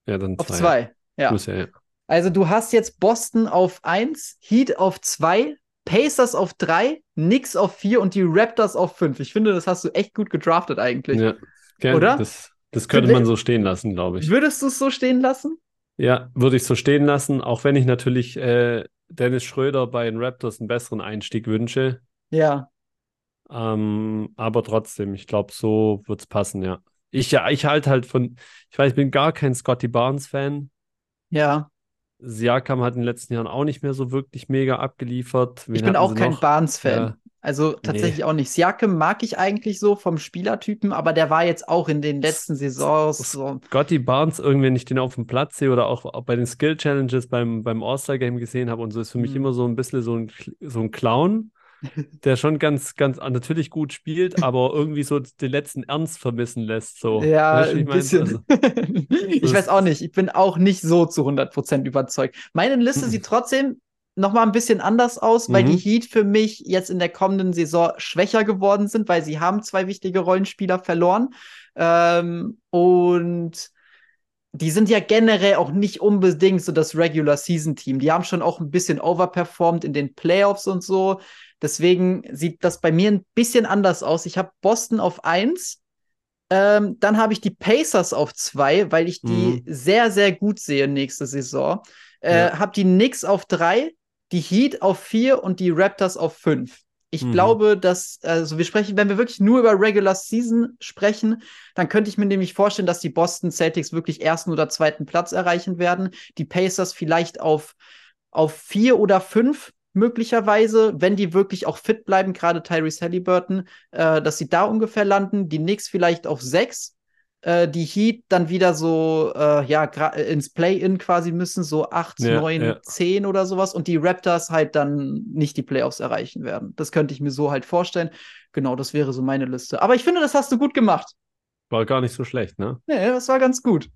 Speaker 1: Ja, dann
Speaker 2: auf
Speaker 1: zwei.
Speaker 2: zwei. Ja.
Speaker 1: Ja, ja.
Speaker 2: Also du hast jetzt Boston auf 1, Heat auf 2, Pacers auf 3, Knicks auf 4 und die Raptors auf 5. Ich finde, das hast du echt gut gedraftet eigentlich.
Speaker 1: Ja. Gell,
Speaker 2: Oder?
Speaker 1: Das, Das könnte man so stehen lassen, glaube ich.
Speaker 2: Würdest du es so stehen lassen?
Speaker 1: Ja, würde ich so stehen lassen, auch wenn ich natürlich äh, Dennis Schröder bei den Raptors einen besseren Einstieg wünsche.
Speaker 2: Ja.
Speaker 1: Ähm, aber trotzdem, ich glaube, so wird es passen, ja. Ich, ja, ich halte halt von, ich weiß, ich bin gar kein Scotty Barnes-Fan.
Speaker 2: Ja.
Speaker 1: Siakam hat in den letzten Jahren auch nicht mehr so wirklich mega abgeliefert.
Speaker 2: Wen ich bin auch kein Barnes-Fan. Ja. Also tatsächlich nee. auch nicht. Siakam mag ich eigentlich so vom Spielertypen, aber der war jetzt auch in den letzten Saisons so.
Speaker 1: Scotty Barnes, irgendwie, wenn ich den auf dem Platz sehe oder auch, bei den Skill Challenges beim, beim All-Star-Game gesehen habe und so, ist für mhm. mich immer so ein bisschen so ein, so ein Clown der schon ganz, ganz natürlich gut spielt, aber irgendwie so den letzten Ernst vermissen lässt. So.
Speaker 2: Ja, weißt, ein ich bisschen. Also, ich weiß auch nicht. Ich bin auch nicht so zu 100% überzeugt. Meine Liste sieht trotzdem noch mal ein bisschen anders aus, weil mhm. die Heat für mich jetzt in der kommenden Saison schwächer geworden sind, weil sie haben zwei wichtige Rollenspieler verloren. Ähm, und die sind ja generell auch nicht unbedingt so das Regular Season Team. Die haben schon auch ein bisschen overperformed in den Playoffs und so. Deswegen sieht das bei mir ein bisschen anders aus. Ich habe Boston auf 1. Ähm, dann habe ich die Pacers auf 2, weil ich die mhm. sehr, sehr gut sehe nächste Saison. Äh, ja. Habe die Knicks auf 3, die Heat auf 4 und die Raptors auf 5. Ich mhm. glaube, dass, also wir sprechen, wenn wir wirklich nur über Regular Season sprechen, dann könnte ich mir nämlich vorstellen, dass die Boston Celtics wirklich ersten oder zweiten Platz erreichen werden. Die Pacers vielleicht auf, auf vier oder fünf möglicherweise, wenn die wirklich auch fit bleiben, gerade Tyrese Halliburton, äh, dass sie da ungefähr landen. Die Knicks vielleicht auf sechs äh, die Heat dann wieder so, äh, ja, ins Play-In quasi müssen, so 8, ja, 9, ja. 10 oder sowas und die Raptors halt dann nicht die Playoffs erreichen werden. Das könnte ich mir so halt vorstellen. Genau, das wäre so meine Liste. Aber ich finde, das hast du gut gemacht.
Speaker 1: War gar nicht so schlecht, ne?
Speaker 2: Nee, das war ganz gut.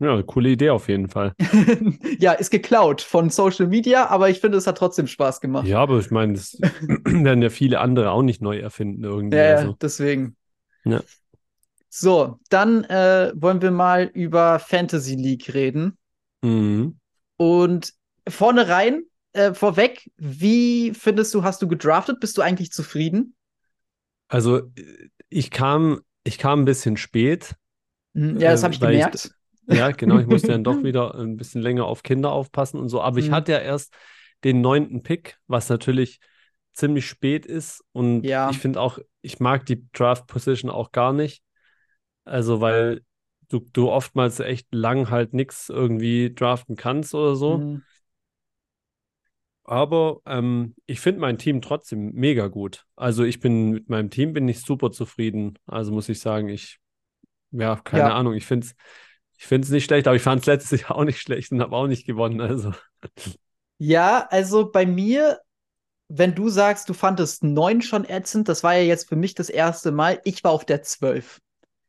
Speaker 1: Ja, coole Idee auf jeden Fall.
Speaker 2: ja, ist geklaut von Social Media, aber ich finde, es hat trotzdem Spaß gemacht.
Speaker 1: Ja, aber ich meine, das werden ja viele andere auch nicht neu erfinden irgendwie.
Speaker 2: Ja, also. deswegen. Ja. So, dann äh, wollen wir mal über Fantasy League reden. Mhm. Und vorne rein, äh, vorweg, wie findest du, hast du gedraftet? Bist du eigentlich zufrieden?
Speaker 1: Also, ich kam, ich kam ein bisschen spät.
Speaker 2: Mhm, ja, das äh, habe ich gemerkt.
Speaker 1: Ich, ja, genau, ich musste dann doch wieder ein bisschen länger auf Kinder aufpassen und so. Aber ich mhm. hatte ja erst den neunten Pick, was natürlich ziemlich spät ist. Und ja. ich finde auch, ich mag die Draft Position auch gar nicht. Also, weil du, du oftmals echt lang halt nichts irgendwie draften kannst oder so. Mhm. Aber ähm, ich finde mein Team trotzdem mega gut. Also ich bin mit meinem Team bin ich super zufrieden. Also muss ich sagen, ich, ja, keine ja. Ahnung, ich finde es ich find's nicht schlecht, aber ich fand es letztes Jahr auch nicht schlecht und habe auch nicht gewonnen. Also.
Speaker 2: Ja, also bei mir, wenn du sagst, du fandest neun schon ätzend, das war ja jetzt für mich das erste Mal. Ich war auf der zwölf.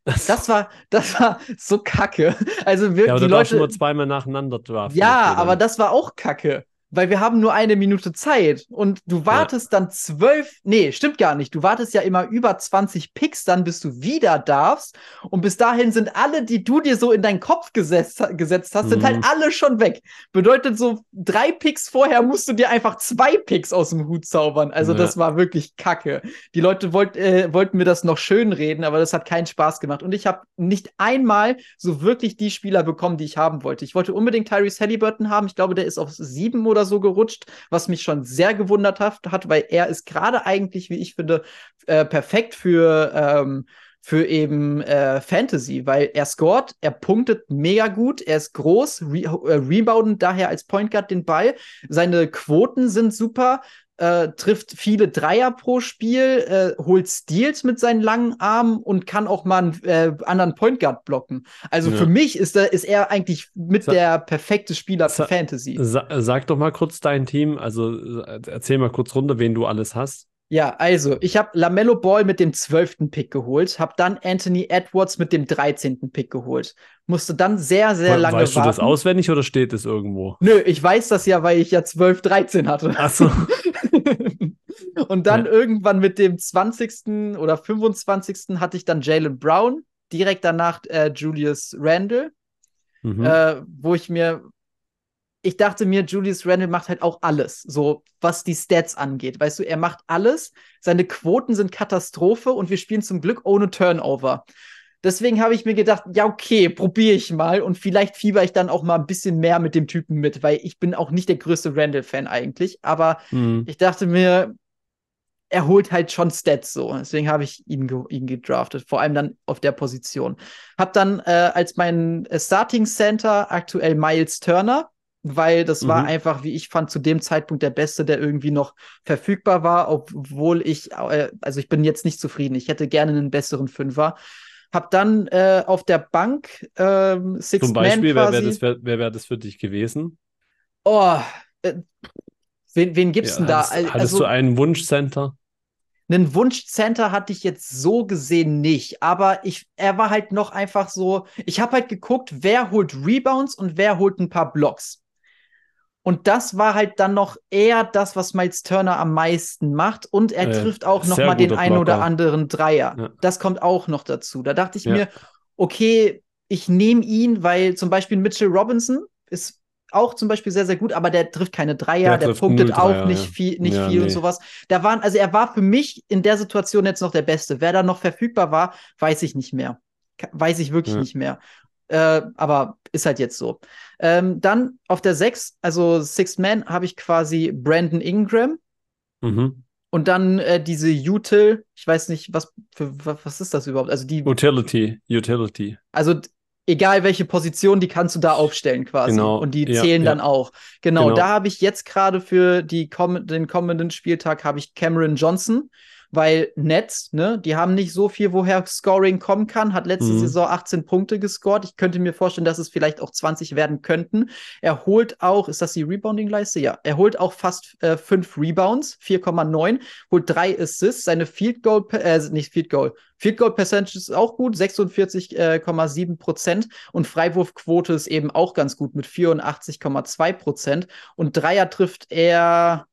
Speaker 2: Das war, das war so kacke. Also wir,
Speaker 1: ja, aber
Speaker 2: die
Speaker 1: Leute nur zweimal nacheinander draften.
Speaker 2: Ja, aber das war auch kacke weil wir haben nur eine Minute Zeit und du wartest ja. dann zwölf, nee, stimmt gar nicht. Du wartest ja immer über 20 Picks dann, bis du wieder darfst. Und bis dahin sind alle, die du dir so in deinen Kopf gesetzt, gesetzt hast, mhm. sind halt mhm. alle schon weg. Bedeutet so, drei Picks vorher musst du dir einfach zwei Picks aus dem Hut zaubern. Also ja. das war wirklich kacke. Die Leute wollt, äh, wollten mir das noch schön reden, aber das hat keinen Spaß gemacht. Und ich habe nicht einmal so wirklich die Spieler bekommen, die ich haben wollte. Ich wollte unbedingt Tyrese Halliburton haben. Ich glaube, der ist auf sieben oder so gerutscht, was mich schon sehr gewundert hat, weil er ist gerade eigentlich, wie ich finde, äh, perfekt für, ähm, für eben äh, Fantasy, weil er scored, er punktet mega gut, er ist groß, re äh, rebounden daher als Point Guard den Ball, seine Quoten sind super, äh, trifft viele Dreier pro Spiel, äh, holt Steals mit seinen langen Armen und kann auch mal einen äh, anderen Point Guard blocken. Also ja. für mich ist, er, ist er eigentlich mit Sa der perfekte Spieler für Sa Fantasy.
Speaker 1: Sa sag doch mal kurz dein Team, also äh, erzähl mal kurz runter, wen du alles hast.
Speaker 2: Ja, also ich habe Lamello Ball mit dem zwölften Pick geholt, habe dann Anthony Edwards mit dem dreizehnten Pick geholt. Musste dann sehr, sehr lange
Speaker 1: weißt
Speaker 2: warten.
Speaker 1: Weißt du das auswendig oder steht es irgendwo?
Speaker 2: Nö, ich weiß das ja, weil ich ja 12, 13 hatte.
Speaker 1: Ach so.
Speaker 2: Und dann ja. irgendwann mit dem 20. oder 25. hatte ich dann Jalen Brown, direkt danach äh, Julius Randle, mhm. äh, wo ich mir ich dachte mir, Julius Randle macht halt auch alles, so was die Stats angeht. Weißt du, er macht alles. Seine Quoten sind Katastrophe und wir spielen zum Glück ohne Turnover. Deswegen habe ich mir gedacht, ja, okay, probiere ich mal und vielleicht fieber ich dann auch mal ein bisschen mehr mit dem Typen mit, weil ich bin auch nicht der größte Randall-Fan eigentlich. Aber mhm. ich dachte mir, er holt halt schon Stats so. Deswegen habe ich ihn, ge ihn gedraftet, vor allem dann auf der Position. Hab dann äh, als mein äh, Starting Center aktuell Miles Turner, weil das mhm. war einfach, wie ich fand, zu dem Zeitpunkt der Beste, der irgendwie noch verfügbar war, obwohl ich, äh, also ich bin jetzt nicht zufrieden. Ich hätte gerne einen besseren Fünfer. Hab dann äh, auf der Bank ähm,
Speaker 1: Six Zum Beispiel, Man quasi. wer wäre das, wer wär das für dich gewesen?
Speaker 2: Oh, äh, wen, wen gibt's ja, denn da?
Speaker 1: Hattest, also, hattest du einen Wunschcenter?
Speaker 2: Einen Wunschcenter hatte ich jetzt so gesehen nicht, aber ich, er war halt noch einfach so. Ich habe halt geguckt, wer holt Rebounds und wer holt ein paar Blocks. Und das war halt dann noch eher das, was Miles Turner am meisten macht. Und er äh, trifft auch noch mal den einen oder anderen Dreier. Ja. Das kommt auch noch dazu. Da dachte ich ja. mir, okay, ich nehme ihn, weil zum Beispiel Mitchell Robinson ist auch zum Beispiel sehr, sehr gut, aber der trifft keine Dreier, der, der punktet auch Dreier, nicht ja. viel, nicht viel nee. und sowas. Da waren, also er war für mich in der Situation jetzt noch der Beste. Wer da noch verfügbar war, weiß ich nicht mehr. Weiß ich wirklich nicht mehr. Äh, aber ist halt jetzt so. Ähm, dann auf der 6, also Sixth Man, habe ich quasi Brandon Ingram. Mhm. Und dann äh, diese Util, ich weiß nicht, was, für, was ist das überhaupt? Also die
Speaker 1: Utility, Utility.
Speaker 2: Also egal welche Position, die kannst du da aufstellen quasi. Genau. Und die zählen ja, dann auch. Genau, genau. da habe ich jetzt gerade für die, den kommenden Spieltag habe ich Cameron Johnson weil Nets, ne, die haben nicht so viel, woher Scoring kommen kann. Hat letzte mhm. Saison 18 Punkte gescored. Ich könnte mir vorstellen, dass es vielleicht auch 20 werden könnten. Er holt auch, ist das die Rebounding-Leiste? Ja, er holt auch fast äh, fünf Rebounds, 4,9, holt drei Assists. Seine Field Goal, äh, nicht Field Goal, Field Goal Percentage ist auch gut, 46,7 äh, Prozent. Und Freiwurfquote ist eben auch ganz gut mit 84,2 Prozent. Und Dreier trifft er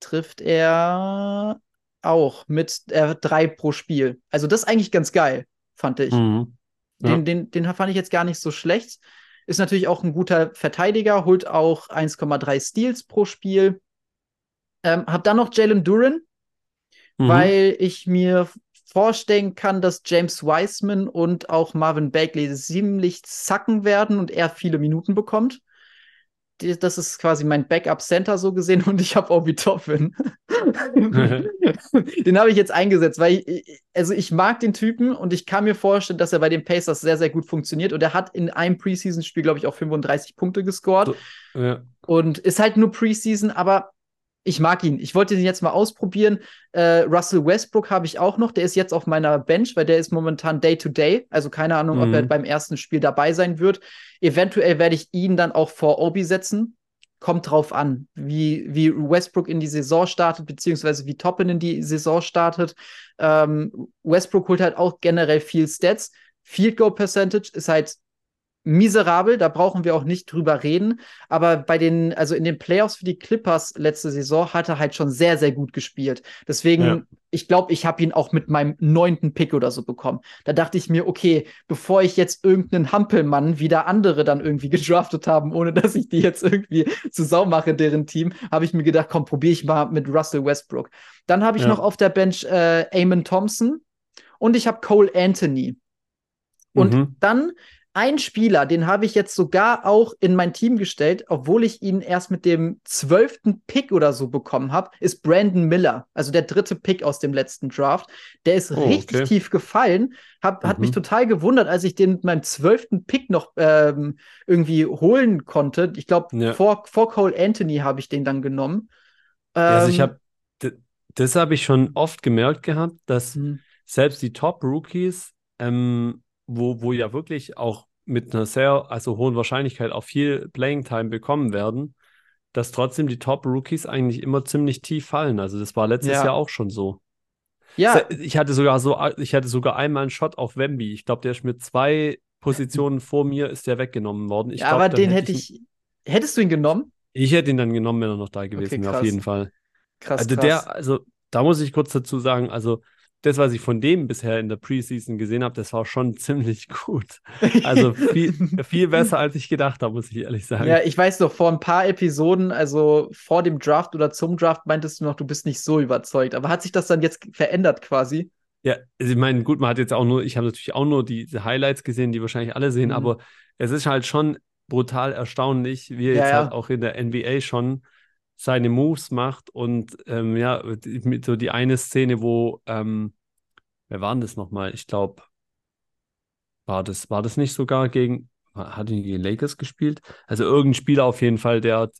Speaker 2: trifft er auch mit äh, drei pro Spiel. Also das ist eigentlich ganz geil, fand ich. Mhm. Ja. Den, den, den fand ich jetzt gar nicht so schlecht. Ist natürlich auch ein guter Verteidiger, holt auch 1,3 Steals pro Spiel. Ähm, hab dann noch Jalen Duran, mhm. weil ich mir vorstellen kann, dass James Wiseman und auch Marvin Bagley ziemlich zacken werden und er viele Minuten bekommt das ist quasi mein Backup-Center so gesehen und ich habe Obi Toppin. den habe ich jetzt eingesetzt, weil ich, also ich mag den Typen und ich kann mir vorstellen, dass er bei den Pacers sehr, sehr gut funktioniert und er hat in einem Preseason-Spiel, glaube ich, auch 35 Punkte gescored. So, ja. Und ist halt nur Preseason, aber ich mag ihn. Ich wollte ihn jetzt mal ausprobieren. Äh, Russell Westbrook habe ich auch noch. Der ist jetzt auf meiner Bench, weil der ist momentan Day-to-Day. -Day. Also keine Ahnung, mhm. ob er mhm. beim ersten Spiel dabei sein wird. Eventuell werde ich ihn dann auch vor Obi setzen. Kommt drauf an, wie, wie Westbrook in die Saison startet, beziehungsweise wie Toppen in die Saison startet. Ähm, Westbrook holt halt auch generell viel Stats. Field Goal Percentage ist halt miserabel, da brauchen wir auch nicht drüber reden. Aber bei den, also in den Playoffs für die Clippers letzte Saison hat er halt schon sehr, sehr gut gespielt. Deswegen, ja. ich glaube, ich habe ihn auch mit meinem neunten Pick oder so bekommen. Da dachte ich mir, okay, bevor ich jetzt irgendeinen Hampelmann wieder andere dann irgendwie gedraftet haben, ohne dass ich die jetzt irgendwie zu Sau mache, deren Team, habe ich mir gedacht, komm, probiere ich mal mit Russell Westbrook. Dann habe ich ja. noch auf der Bench äh, Eamon Thompson und ich habe Cole Anthony. Und mhm. dann ein Spieler, den habe ich jetzt sogar auch in mein Team gestellt, obwohl ich ihn erst mit dem zwölften Pick oder so bekommen habe, ist Brandon Miller, also der dritte Pick aus dem letzten Draft. Der ist oh, richtig okay. tief gefallen, hab, mhm. hat mich mhm. total gewundert, als ich den mit meinem zwölften Pick noch ähm, irgendwie holen konnte. Ich glaube, ja. vor, vor Cole Anthony habe ich den dann genommen.
Speaker 1: Ähm, also ich ähm, habe, das habe ich schon oft gemerkt gehabt, dass mhm. selbst die Top-Rookies ähm, wo, wo ja wirklich auch mit einer sehr, also hohen Wahrscheinlichkeit auch viel Playing Time bekommen werden, dass trotzdem die Top-Rookies eigentlich immer ziemlich tief fallen. Also das war letztes ja. Jahr auch schon so. Ja. Ich hatte sogar so, ich hatte sogar einmal einen Shot auf Wemby. Ich glaube, der ist mit zwei Positionen vor mir, ist der weggenommen worden. Ich
Speaker 2: ja, glaub, aber den hätte ich, ich, Hättest du ihn genommen?
Speaker 1: Ich hätte ihn dann genommen, wenn er noch da gewesen okay, wäre, auf jeden Fall. Krass. Also krass. der, also da muss ich kurz dazu sagen, also das, was ich von dem bisher in der Preseason gesehen habe, das war schon ziemlich gut. Also viel, viel besser, als ich gedacht habe, muss ich ehrlich sagen.
Speaker 2: Ja, ich weiß noch, vor ein paar Episoden, also vor dem Draft oder zum Draft, meintest du noch, du bist nicht so überzeugt. Aber hat sich das dann jetzt verändert quasi?
Speaker 1: Ja, also ich meine, gut, man hat jetzt auch nur, ich habe natürlich auch nur die, die Highlights gesehen, die wahrscheinlich alle sehen,
Speaker 2: Mhm.
Speaker 1: aber es ist halt schon brutal erstaunlich, wie er
Speaker 2: Ja,
Speaker 1: jetzt
Speaker 2: ja.
Speaker 1: halt auch in der NBA schon seine Moves macht und ähm, ja, so die eine Szene, wo, ähm, wer war denn das nochmal? Ich glaube, war das, war das nicht sogar gegen, hat die gegen Lakers gespielt? Also irgendein Spieler auf jeden Fall, der hat,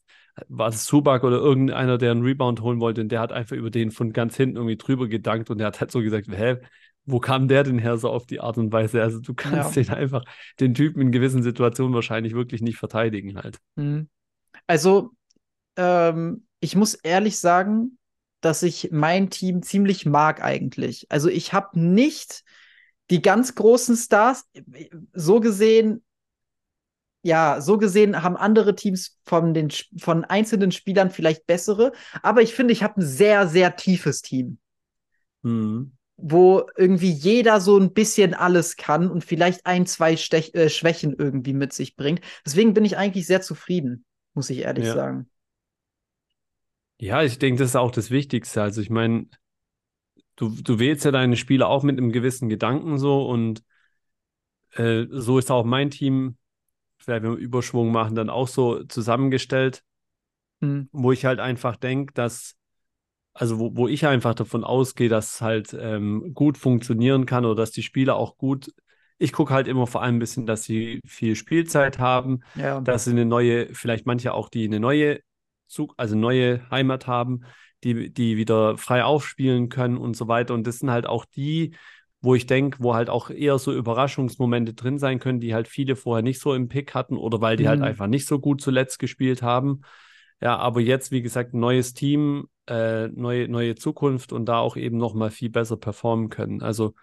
Speaker 1: war es Zubac oder irgendeiner, der einen Rebound holen wollte und der hat einfach über den von ganz hinten irgendwie drüber gedankt und der hat halt so gesagt, hä, wo kam der denn her so auf die Art und Weise? Also du kannst
Speaker 2: Ja.
Speaker 1: den einfach, den Typen in gewissen Situationen wahrscheinlich wirklich nicht verteidigen halt.
Speaker 2: Mhm. Also, ähm, ich muss ehrlich sagen, dass ich mein Team ziemlich mag eigentlich. Also, ich habe nicht die ganz großen Stars. So gesehen, ja, so gesehen haben andere Teams von den von einzelnen Spielern vielleicht bessere, aber ich finde, ich habe ein sehr, sehr tiefes Team.
Speaker 1: Mhm.
Speaker 2: wo irgendwie jeder so ein bisschen alles kann und vielleicht ein, zwei Stech äh, Schwächen irgendwie mit sich bringt. Deswegen bin ich eigentlich sehr zufrieden, muss ich ehrlich
Speaker 1: Ja.
Speaker 2: sagen.
Speaker 1: Ja, ich denke, das ist auch das Wichtigste. Also ich meine, du, du wählst ja deine Spieler auch mit einem gewissen Gedanken so und äh, so ist auch mein Team, vielleicht wenn wir Überschwung machen, dann auch so zusammengestellt,
Speaker 2: Hm.
Speaker 1: wo ich halt einfach denke, dass, also wo, wo ich einfach davon ausgehe, dass es halt ähm, gut funktionieren kann oder dass die Spieler auch gut, ich gucke halt immer vor allem ein bisschen, dass sie viel Spielzeit haben,
Speaker 2: Ja.
Speaker 1: dass sie eine neue, vielleicht manche auch, die eine neue Zug, also neue Heimat haben, die, die wieder frei aufspielen können und so weiter. Und das sind halt auch die, wo ich denke, wo halt auch eher so Überraschungsmomente drin sein können, die halt viele vorher nicht so im Pick hatten oder weil die halt
Speaker 2: Mhm.
Speaker 1: einfach nicht so gut zuletzt gespielt haben. Ja, aber jetzt, wie gesagt, ein neues Team, äh, neue, neue Zukunft und da auch eben nochmal viel besser performen können. Also,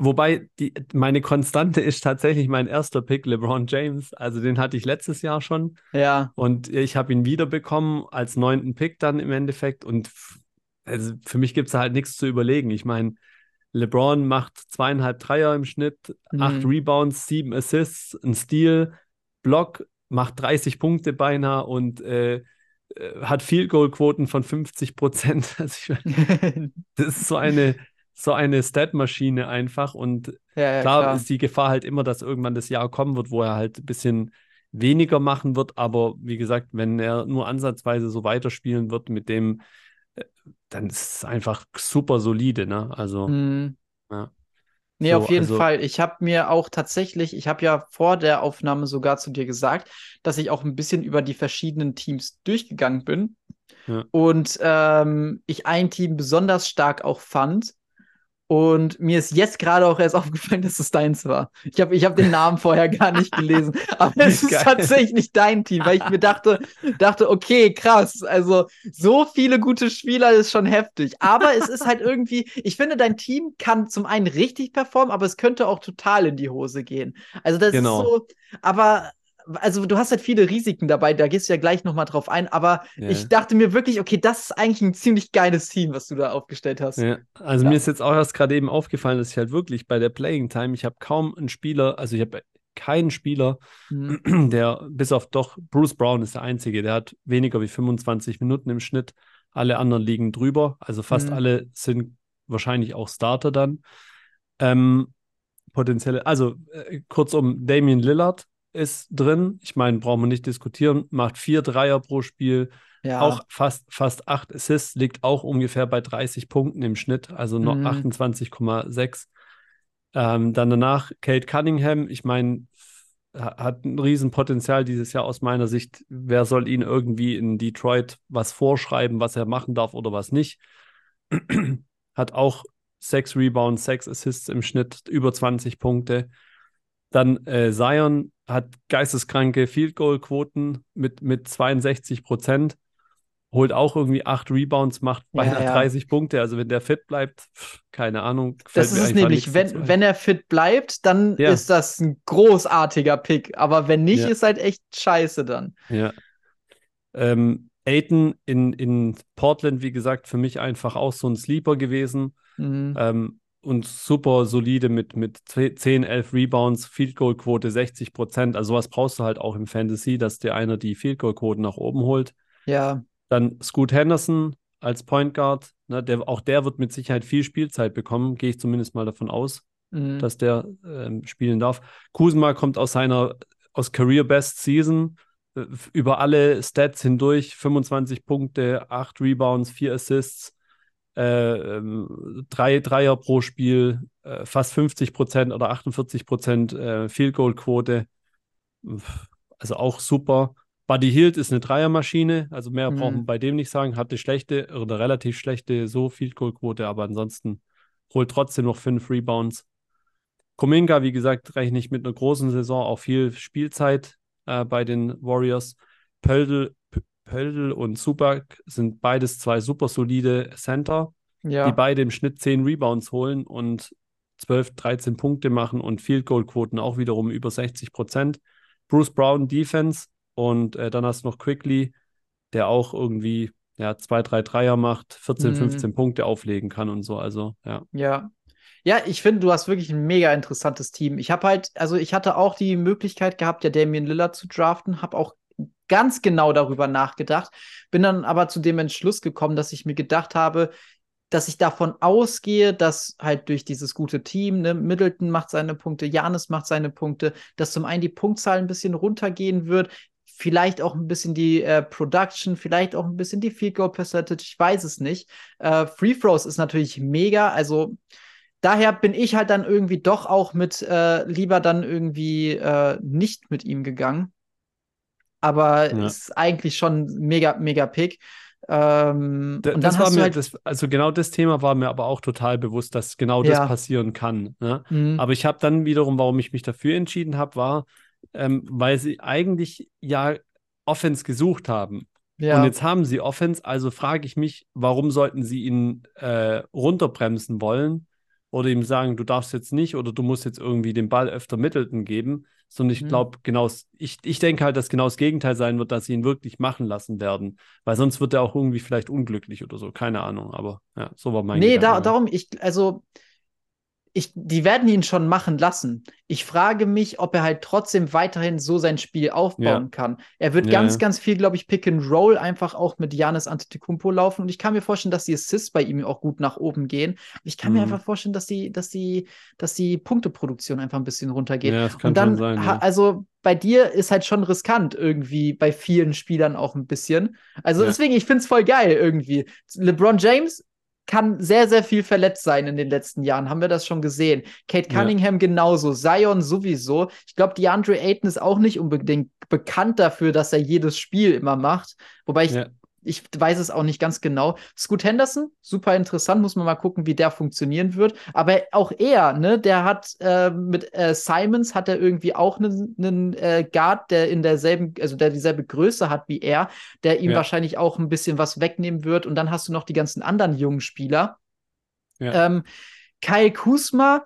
Speaker 1: wobei die, meine Konstante ist tatsächlich mein erster Pick, LeBron James. Also, den hatte ich letztes Jahr schon.
Speaker 2: Ja.
Speaker 1: Und ich habe ihn wiederbekommen als neunten Pick dann im Endeffekt. Und also für mich gibt es halt nichts zu überlegen. Ich meine, LeBron macht zweieinhalb Dreier im Schnitt, acht
Speaker 2: Mhm.
Speaker 1: Rebounds, sieben Assists, ein Steal, Block, macht 30 Punkte beinahe und äh, äh, hat Field Goal Quoten von 50 Prozent. Also ich das ist so eine, so eine Stat-Maschine einfach. Und
Speaker 2: ja, ja,
Speaker 1: Klar,
Speaker 2: klar.
Speaker 1: ist die Gefahr halt immer, dass irgendwann das Jahr kommen wird, wo er halt ein bisschen weniger machen wird. Aber wie gesagt, wenn er nur ansatzweise so weiterspielen wird mit dem, äh, dann ist es einfach super solide, ne? Also,
Speaker 2: Mhm.
Speaker 1: ja.
Speaker 2: Nee,
Speaker 1: So,
Speaker 2: auf jeden
Speaker 1: also-
Speaker 2: Fall. Ich habe mir auch tatsächlich, ich habe ja vor der Aufnahme sogar zu dir gesagt, dass ich auch ein bisschen über die verschiedenen Teams durchgegangen bin
Speaker 1: Ja.
Speaker 2: und ähm, ich ein Team besonders stark auch fand. Und mir ist jetzt gerade auch erst aufgefallen, dass es deins war. Ich habe ich hab den Namen vorher gar nicht gelesen. Aber es ist
Speaker 1: Geil.
Speaker 2: tatsächlich dein Team, weil ich mir dachte, dachte, okay, krass. Also so viele gute Spieler ist schon heftig. Aber es ist halt irgendwie, ich finde, dein Team kann zum einen richtig performen, aber es könnte auch total in die Hose gehen. Also das
Speaker 1: Genau.
Speaker 2: ist so, aber also du hast halt viele Risiken dabei, da gehst du ja gleich nochmal drauf ein, aber
Speaker 1: Ja.
Speaker 2: ich dachte mir wirklich, okay, das ist eigentlich ein ziemlich geiles Team, was du da aufgestellt hast.
Speaker 1: Ja, also
Speaker 2: Ja.
Speaker 1: mir ist jetzt auch erst gerade eben aufgefallen, dass ich halt wirklich bei der Playing Time, ich habe kaum einen Spieler, also ich habe keinen Spieler,
Speaker 2: Mhm.
Speaker 1: der bis auf doch Bruce Brown ist der einzige, der hat weniger wie 25 Minuten im Schnitt. Alle anderen liegen drüber, also fast
Speaker 2: Mhm.
Speaker 1: alle sind wahrscheinlich auch Starter dann. Ähm, potenzielle, also äh, kurzum, Damian Lillard ist drin. Ich meine, brauchen wir nicht diskutieren, macht vier Dreier pro Spiel,
Speaker 2: Ja.
Speaker 1: auch fast, fast acht Assists, liegt auch ungefähr bei 30 Punkten im Schnitt, also noch
Speaker 2: Mhm.
Speaker 1: 28,6. Ähm, dann danach Kate Cunningham, ich meine, ha- hat ein Riesenpotenzial dieses Jahr aus meiner Sicht. Wer soll ihn irgendwie in Detroit was vorschreiben, was er machen darf oder was nicht? hat auch sechs Rebounds, sechs Assists im Schnitt, über 20 Punkte. Dann äh, Zion hat geisteskranke Field Goal Quoten mit, mit 62 Prozent. Holt auch irgendwie acht Rebounds, macht
Speaker 2: Ja,
Speaker 1: beinahe
Speaker 2: ja.
Speaker 1: 30 Punkte. Also wenn der fit bleibt, pff, keine Ahnung.
Speaker 2: Das ist es nämlich, wenn, wenn er fit bleibt, dann
Speaker 1: Ja.
Speaker 2: ist das ein großartiger Pick. Aber wenn nicht,
Speaker 1: Ja.
Speaker 2: ist halt echt scheiße dann.
Speaker 1: Ja. Ähm, Aiton in, in Portland, wie gesagt, für mich einfach auch so ein Sleeper gewesen.
Speaker 2: Mhm.
Speaker 1: Ähm, und super solide mit, mit 10, 11 Rebounds, Field Goal Quote 60 Prozent. Also sowas brauchst du halt auch im Fantasy, dass dir einer die Field Goal Quote nach oben holt.
Speaker 2: Ja.
Speaker 1: Dann Scoot Henderson, als Point Guard. Ne, der, auch der wird mit Sicherheit viel Spielzeit bekommen, gehe ich zumindest mal davon aus, mhm. dass der ähm, spielen darf. Kuzma kommt aus seiner aus Career Best Season äh, über alle Stats hindurch 25 Punkte, 8 Rebounds, 4 Assists, äh, ähm, drei Dreier pro Spiel, äh, fast 50 Prozent oder 48 Prozent äh, Field Goal Quote. Also auch super. Buddy Hield ist eine Dreiermaschine, also mehr mhm. brauchen wir bei dem nicht sagen. Hatte schlechte oder relativ schlechte so Field Goal Quote, aber ansonsten holt trotzdem noch fünf Rebounds. Kominga, wie gesagt, rechne ich mit einer großen Saison auch viel Spielzeit äh, bei den Warriors. Pöldl, Pöldl und Subak sind beides zwei super solide Center, ja. die beide im Schnitt 10 Rebounds holen und 12, 13 Punkte machen und Field Goal Quoten auch wiederum über 60 Prozent. Bruce Brown Defense und äh, dann hast du noch Quickly, der auch irgendwie ja, zwei, drei Dreier macht, 14, mhm. 15 Punkte auflegen kann und so. Also, ja.
Speaker 2: Ja, ja, ich finde, du hast wirklich ein mega interessantes Team. Ich habe halt, also ich hatte auch die Möglichkeit gehabt, ja Damien Lillard zu draften, habe auch ganz genau darüber nachgedacht, bin dann aber zu dem Entschluss gekommen, dass ich mir gedacht habe, dass ich davon ausgehe, dass halt durch dieses gute Team, ne, Middleton macht seine Punkte, Janis macht seine Punkte, dass zum einen die Punktzahl ein bisschen runtergehen wird, vielleicht auch ein bisschen die äh, Production, vielleicht auch ein bisschen die Field Goal Percentage, ich weiß es nicht. Äh, Free Throws ist natürlich mega, also daher bin ich halt dann irgendwie doch auch mit äh, lieber dann irgendwie äh, nicht mit ihm gegangen. Aber ja. ist eigentlich schon mega, mega Pick. Ähm,
Speaker 1: und das war mir, halt das, also genau das Thema war mir aber auch total bewusst, dass genau das ja. passieren kann. Ne? Mhm. Aber ich habe dann wiederum, warum ich mich dafür entschieden habe, war, ähm, weil sie eigentlich ja Offense gesucht haben. Ja. Und jetzt haben sie Offense, also frage ich mich, warum sollten sie ihn äh, runterbremsen wollen? oder ihm sagen, du darfst jetzt nicht oder du musst jetzt irgendwie den Ball öfter Middleton geben, sondern ich mhm. glaube, genau, ich, ich denke halt, dass genau das Gegenteil sein wird, dass sie ihn wirklich machen lassen werden, weil sonst wird er auch irgendwie vielleicht unglücklich oder so, keine Ahnung, aber ja, so war mein
Speaker 2: Nee, da, darum, ich, also ich, die werden ihn schon machen lassen. Ich frage mich, ob er halt trotzdem weiterhin so sein Spiel aufbauen ja. kann. Er wird ja, ganz, ja. ganz viel, glaube ich, Pick and Roll einfach auch mit Janis Antetokounmpo laufen. Und ich kann mir vorstellen, dass die Assists bei ihm auch gut nach oben gehen. Ich kann mhm. mir einfach vorstellen, dass die, dass die, dass die Punkteproduktion einfach ein bisschen runtergeht. Ja, das kann Und dann, sein, also bei dir ist halt schon riskant irgendwie bei vielen Spielern auch ein bisschen. Also deswegen, ich finde es voll geil irgendwie. LeBron James kann sehr, sehr viel verletzt sein in den letzten Jahren. Haben wir das schon gesehen. Kate Cunningham ja. genauso. Zion sowieso. Ich glaube, DeAndre Ayton ist auch nicht unbedingt bekannt dafür, dass er jedes Spiel immer macht. Wobei ich ja ich weiß es auch nicht ganz genau. Scoot Henderson, super interessant, muss man mal gucken, wie der funktionieren wird. Aber auch er, ne, der hat äh, mit äh, Simons hat er irgendwie auch einen, einen äh, Guard, der in derselben, also der dieselbe Größe hat wie er, der ihm ja. wahrscheinlich auch ein bisschen was wegnehmen wird. Und dann hast du noch die ganzen anderen jungen Spieler. Ja. Ähm, Kyle Kusma,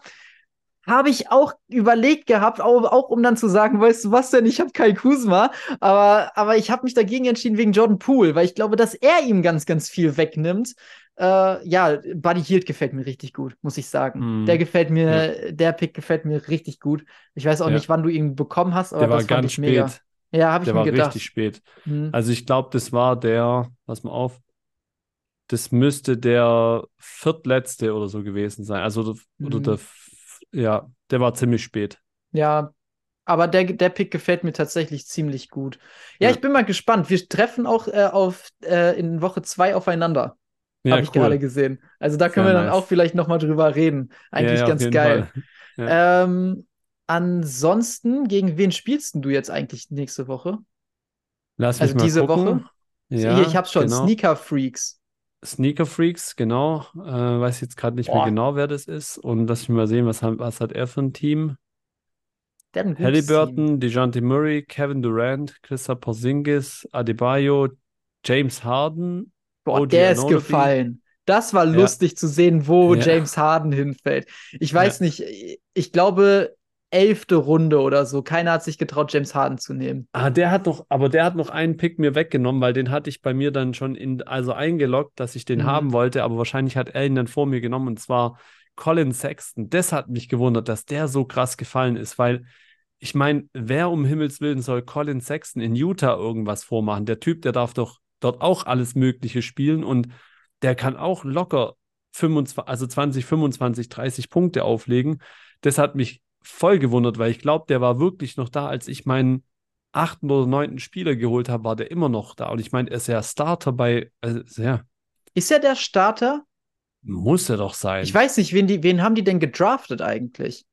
Speaker 2: habe ich auch überlegt gehabt, auch, auch, um dann zu sagen, weißt du was denn, ich habe Kai Kuzma, aber, aber ich habe mich dagegen entschieden wegen Jordan Poole, weil ich glaube, dass er ihm ganz, ganz viel wegnimmt. Äh, ja, Buddy Hield gefällt mir richtig gut, muss ich sagen. Mm. Der gefällt mir, ja. der Pick gefällt mir richtig gut. Ich weiß auch ja. nicht, wann du ihn bekommen hast, aber
Speaker 1: der war das ganz spät. Mega.
Speaker 2: Ja, habe ich der mir gedacht. Der war
Speaker 1: richtig spät. Mhm. Also ich glaube, das war der, pass mal auf, das müsste der viertletzte oder so gewesen sein. Also mhm. oder der ja, der war ziemlich spät.
Speaker 2: Ja, aber der, der Pick gefällt mir tatsächlich ziemlich gut. Ja, ja. ich bin mal gespannt. Wir treffen auch äh, auf, äh, in Woche zwei aufeinander. Ja, Habe ich cool. gerade gesehen. Also da können Sehr wir dann nice. auch vielleicht nochmal drüber reden. Eigentlich ja, ganz geil. Ähm, ansonsten, gegen wen spielst du jetzt eigentlich nächste Woche?
Speaker 1: Lass also mich mal diese gucken. Woche?
Speaker 2: Ja, Hier, ich habe schon genau. Sneaker Freaks.
Speaker 1: Sneaker Freaks, genau. Äh, weiß jetzt gerade nicht Boah. mehr genau, wer das ist. Und lass mich mal sehen, was, was hat er für ein Team? Halliburton, DeJounte Murray, Kevin Durant, Christopher Porzingis, Adebayo, James Harden.
Speaker 2: Boah, OG der ist gefallen. Das war lustig ja. zu sehen, wo ja. James Harden hinfällt. Ich weiß ja. nicht, ich glaube, elfte Runde oder so. Keiner hat sich getraut, James Harden zu nehmen.
Speaker 1: Ah, der hat noch, aber der hat noch einen Pick mir weggenommen, weil den hatte ich bei mir dann schon in, also eingeloggt, dass ich den mhm. haben wollte, aber wahrscheinlich hat er ihn dann vor mir genommen und zwar Colin Sexton. Das hat mich gewundert, dass der so krass gefallen ist, weil ich meine, wer um Himmels Willen soll Colin Sexton in Utah irgendwas vormachen? Der Typ, der darf doch dort auch alles Mögliche spielen und der kann auch locker 25, also 20, 25, 30 Punkte auflegen. Das hat mich voll gewundert, weil ich glaube, der war wirklich noch da, als ich meinen achten oder neunten Spieler geholt habe, war der immer noch da. Und ich meine, er ist ja Starter bei, also, ja.
Speaker 2: Ist er der Starter?
Speaker 1: Muss er doch sein.
Speaker 2: Ich weiß nicht, wen, die, wen haben die denn gedraftet eigentlich?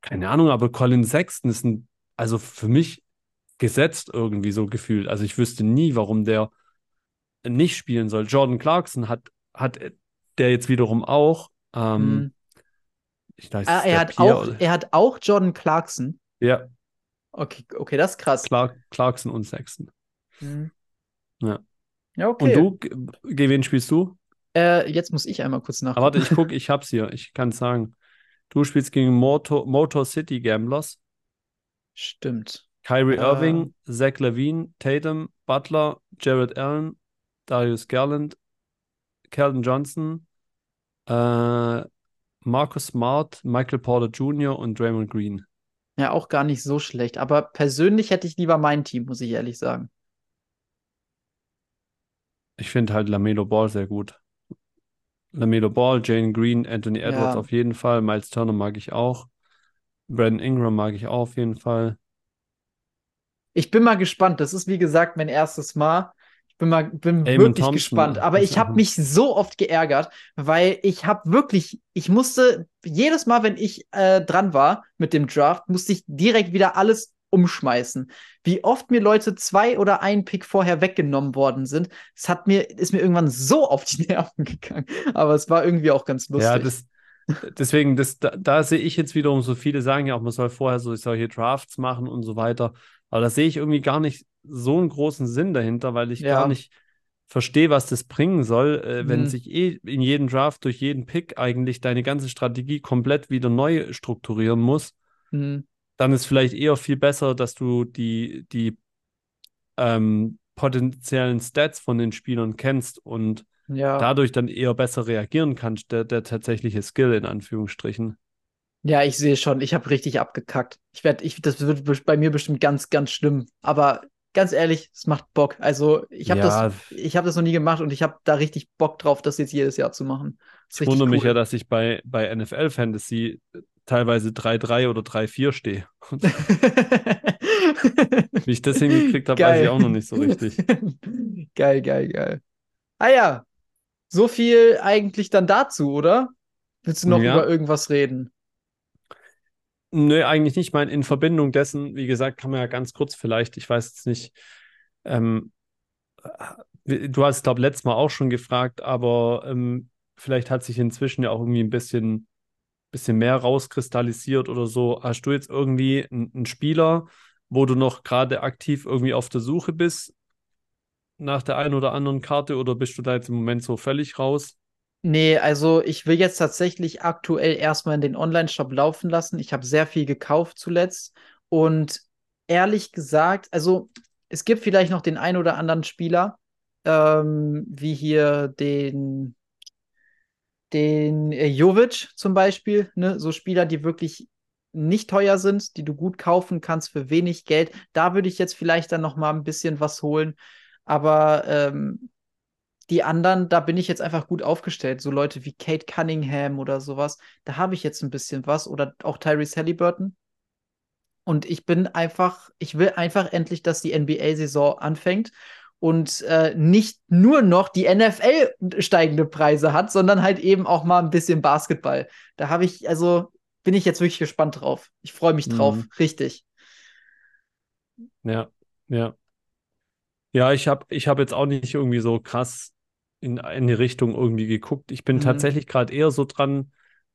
Speaker 1: Keine Ahnung, aber Colin Sexton ist ein, also für mich gesetzt irgendwie so gefühlt. Also ich wüsste nie, warum der nicht spielen soll. Jordan Clarkson hat, hat der jetzt wiederum auch. Ähm, hm.
Speaker 2: Ich weiß, ah, er, hat auch, er hat auch Jordan Clarkson.
Speaker 1: Ja.
Speaker 2: Okay, okay, das ist krass.
Speaker 1: Clark, Clarkson und Sexton.
Speaker 2: Hm.
Speaker 1: Ja.
Speaker 2: Ja, okay.
Speaker 1: Und du, gegen wen spielst du?
Speaker 2: Äh, jetzt muss ich einmal kurz nachgucken.
Speaker 1: Aber warte, ich gucke, ich hab's hier. Ich kann sagen. Du spielst gegen Motor, Motor City Gamblers.
Speaker 2: Stimmt.
Speaker 1: Kyrie äh, Irving, Zach Levine, Tatum, Butler, Jared Allen, Darius Garland, Calvin Johnson, äh, Marcus Smart, Michael Porter Jr. und Draymond Green.
Speaker 2: Ja, auch gar nicht so schlecht. Aber persönlich hätte ich lieber mein Team, muss ich ehrlich sagen.
Speaker 1: Ich finde halt Lamelo Ball sehr gut. Lamelo Ball, Jane Green, Anthony Edwards ja. auf jeden Fall. Miles Turner mag ich auch. Brandon Ingram mag ich auch auf jeden Fall.
Speaker 2: Ich bin mal gespannt. Das ist wie gesagt mein erstes Mal. Bin mal bin wirklich Thompson. gespannt. Aber ich habe mich so oft geärgert, weil ich habe wirklich, ich musste jedes Mal, wenn ich äh, dran war mit dem Draft, musste ich direkt wieder alles umschmeißen. Wie oft mir Leute zwei oder ein Pick vorher weggenommen worden sind, das hat mir, ist mir irgendwann so auf die Nerven gegangen. Aber es war irgendwie auch ganz lustig.
Speaker 1: Ja, das, deswegen, das, da, da sehe ich jetzt wiederum, so viele sagen ja auch, man soll vorher so solche Drafts machen und so weiter. Aber da sehe ich irgendwie gar nicht so einen großen Sinn dahinter, weil ich ja. gar nicht verstehe, was das bringen soll, äh, wenn mhm. sich eh in jedem Draft durch jeden Pick eigentlich deine ganze Strategie komplett wieder neu strukturieren muss. Mhm dann ist vielleicht eher viel besser, dass du die, die ähm, potenziellen Stats von den Spielern kennst und ja. dadurch dann eher besser reagieren kannst, der, der tatsächliche Skill in Anführungsstrichen.
Speaker 2: Ja, ich sehe schon, ich habe richtig abgekackt. Ich werde, ich, das wird bei mir bestimmt ganz, ganz schlimm. Aber ganz ehrlich, es macht Bock. Also ich habe ja. das, ich habe das noch nie gemacht und ich habe da richtig Bock drauf, das jetzt jedes Jahr zu machen.
Speaker 1: Ich wundere cool. mich ja, dass ich bei, bei NFL Fantasy teilweise 3-3 oder 3-4 stehe. Wie ich das hingekriegt habe, weiß ich auch noch nicht so richtig.
Speaker 2: geil, geil, geil. Ah ja, so viel eigentlich dann dazu, oder? Willst du noch ja. über irgendwas reden?
Speaker 1: Nö, eigentlich nicht. Ich meine, in Verbindung dessen, wie gesagt, kann man ja ganz kurz vielleicht, ich weiß jetzt nicht, ähm, du hast, glaube ich, letztes Mal auch schon gefragt, aber ähm, vielleicht hat sich inzwischen ja auch irgendwie ein bisschen bisschen mehr rauskristallisiert oder so. Hast du jetzt irgendwie einen Spieler, wo du noch gerade aktiv irgendwie auf der Suche bist nach der einen oder anderen Karte oder bist du da jetzt im Moment so völlig raus?
Speaker 2: Nee, also ich will jetzt tatsächlich aktuell erstmal in den Online-Shop laufen lassen. Ich habe sehr viel gekauft zuletzt und ehrlich gesagt, also es gibt vielleicht noch den einen oder anderen Spieler, ähm, wie hier den den äh, Jovic zum Beispiel, ne? so Spieler, die wirklich nicht teuer sind, die du gut kaufen kannst für wenig Geld. Da würde ich jetzt vielleicht dann noch mal ein bisschen was holen. Aber ähm, die anderen, da bin ich jetzt einfach gut aufgestellt. So Leute wie Kate Cunningham oder sowas, da habe ich jetzt ein bisschen was. Oder auch Tyrese Halliburton. Und ich bin einfach, ich will einfach endlich, dass die NBA-Saison anfängt und äh, nicht nur noch die NFL steigende Preise hat, sondern halt eben auch mal ein bisschen Basketball. Da habe ich, also bin ich jetzt wirklich gespannt drauf. Ich freue mich drauf, mhm. richtig.
Speaker 1: Ja, ja. Ja, ich habe ich hab jetzt auch nicht irgendwie so krass in eine Richtung irgendwie geguckt. Ich bin mhm. tatsächlich gerade eher so dran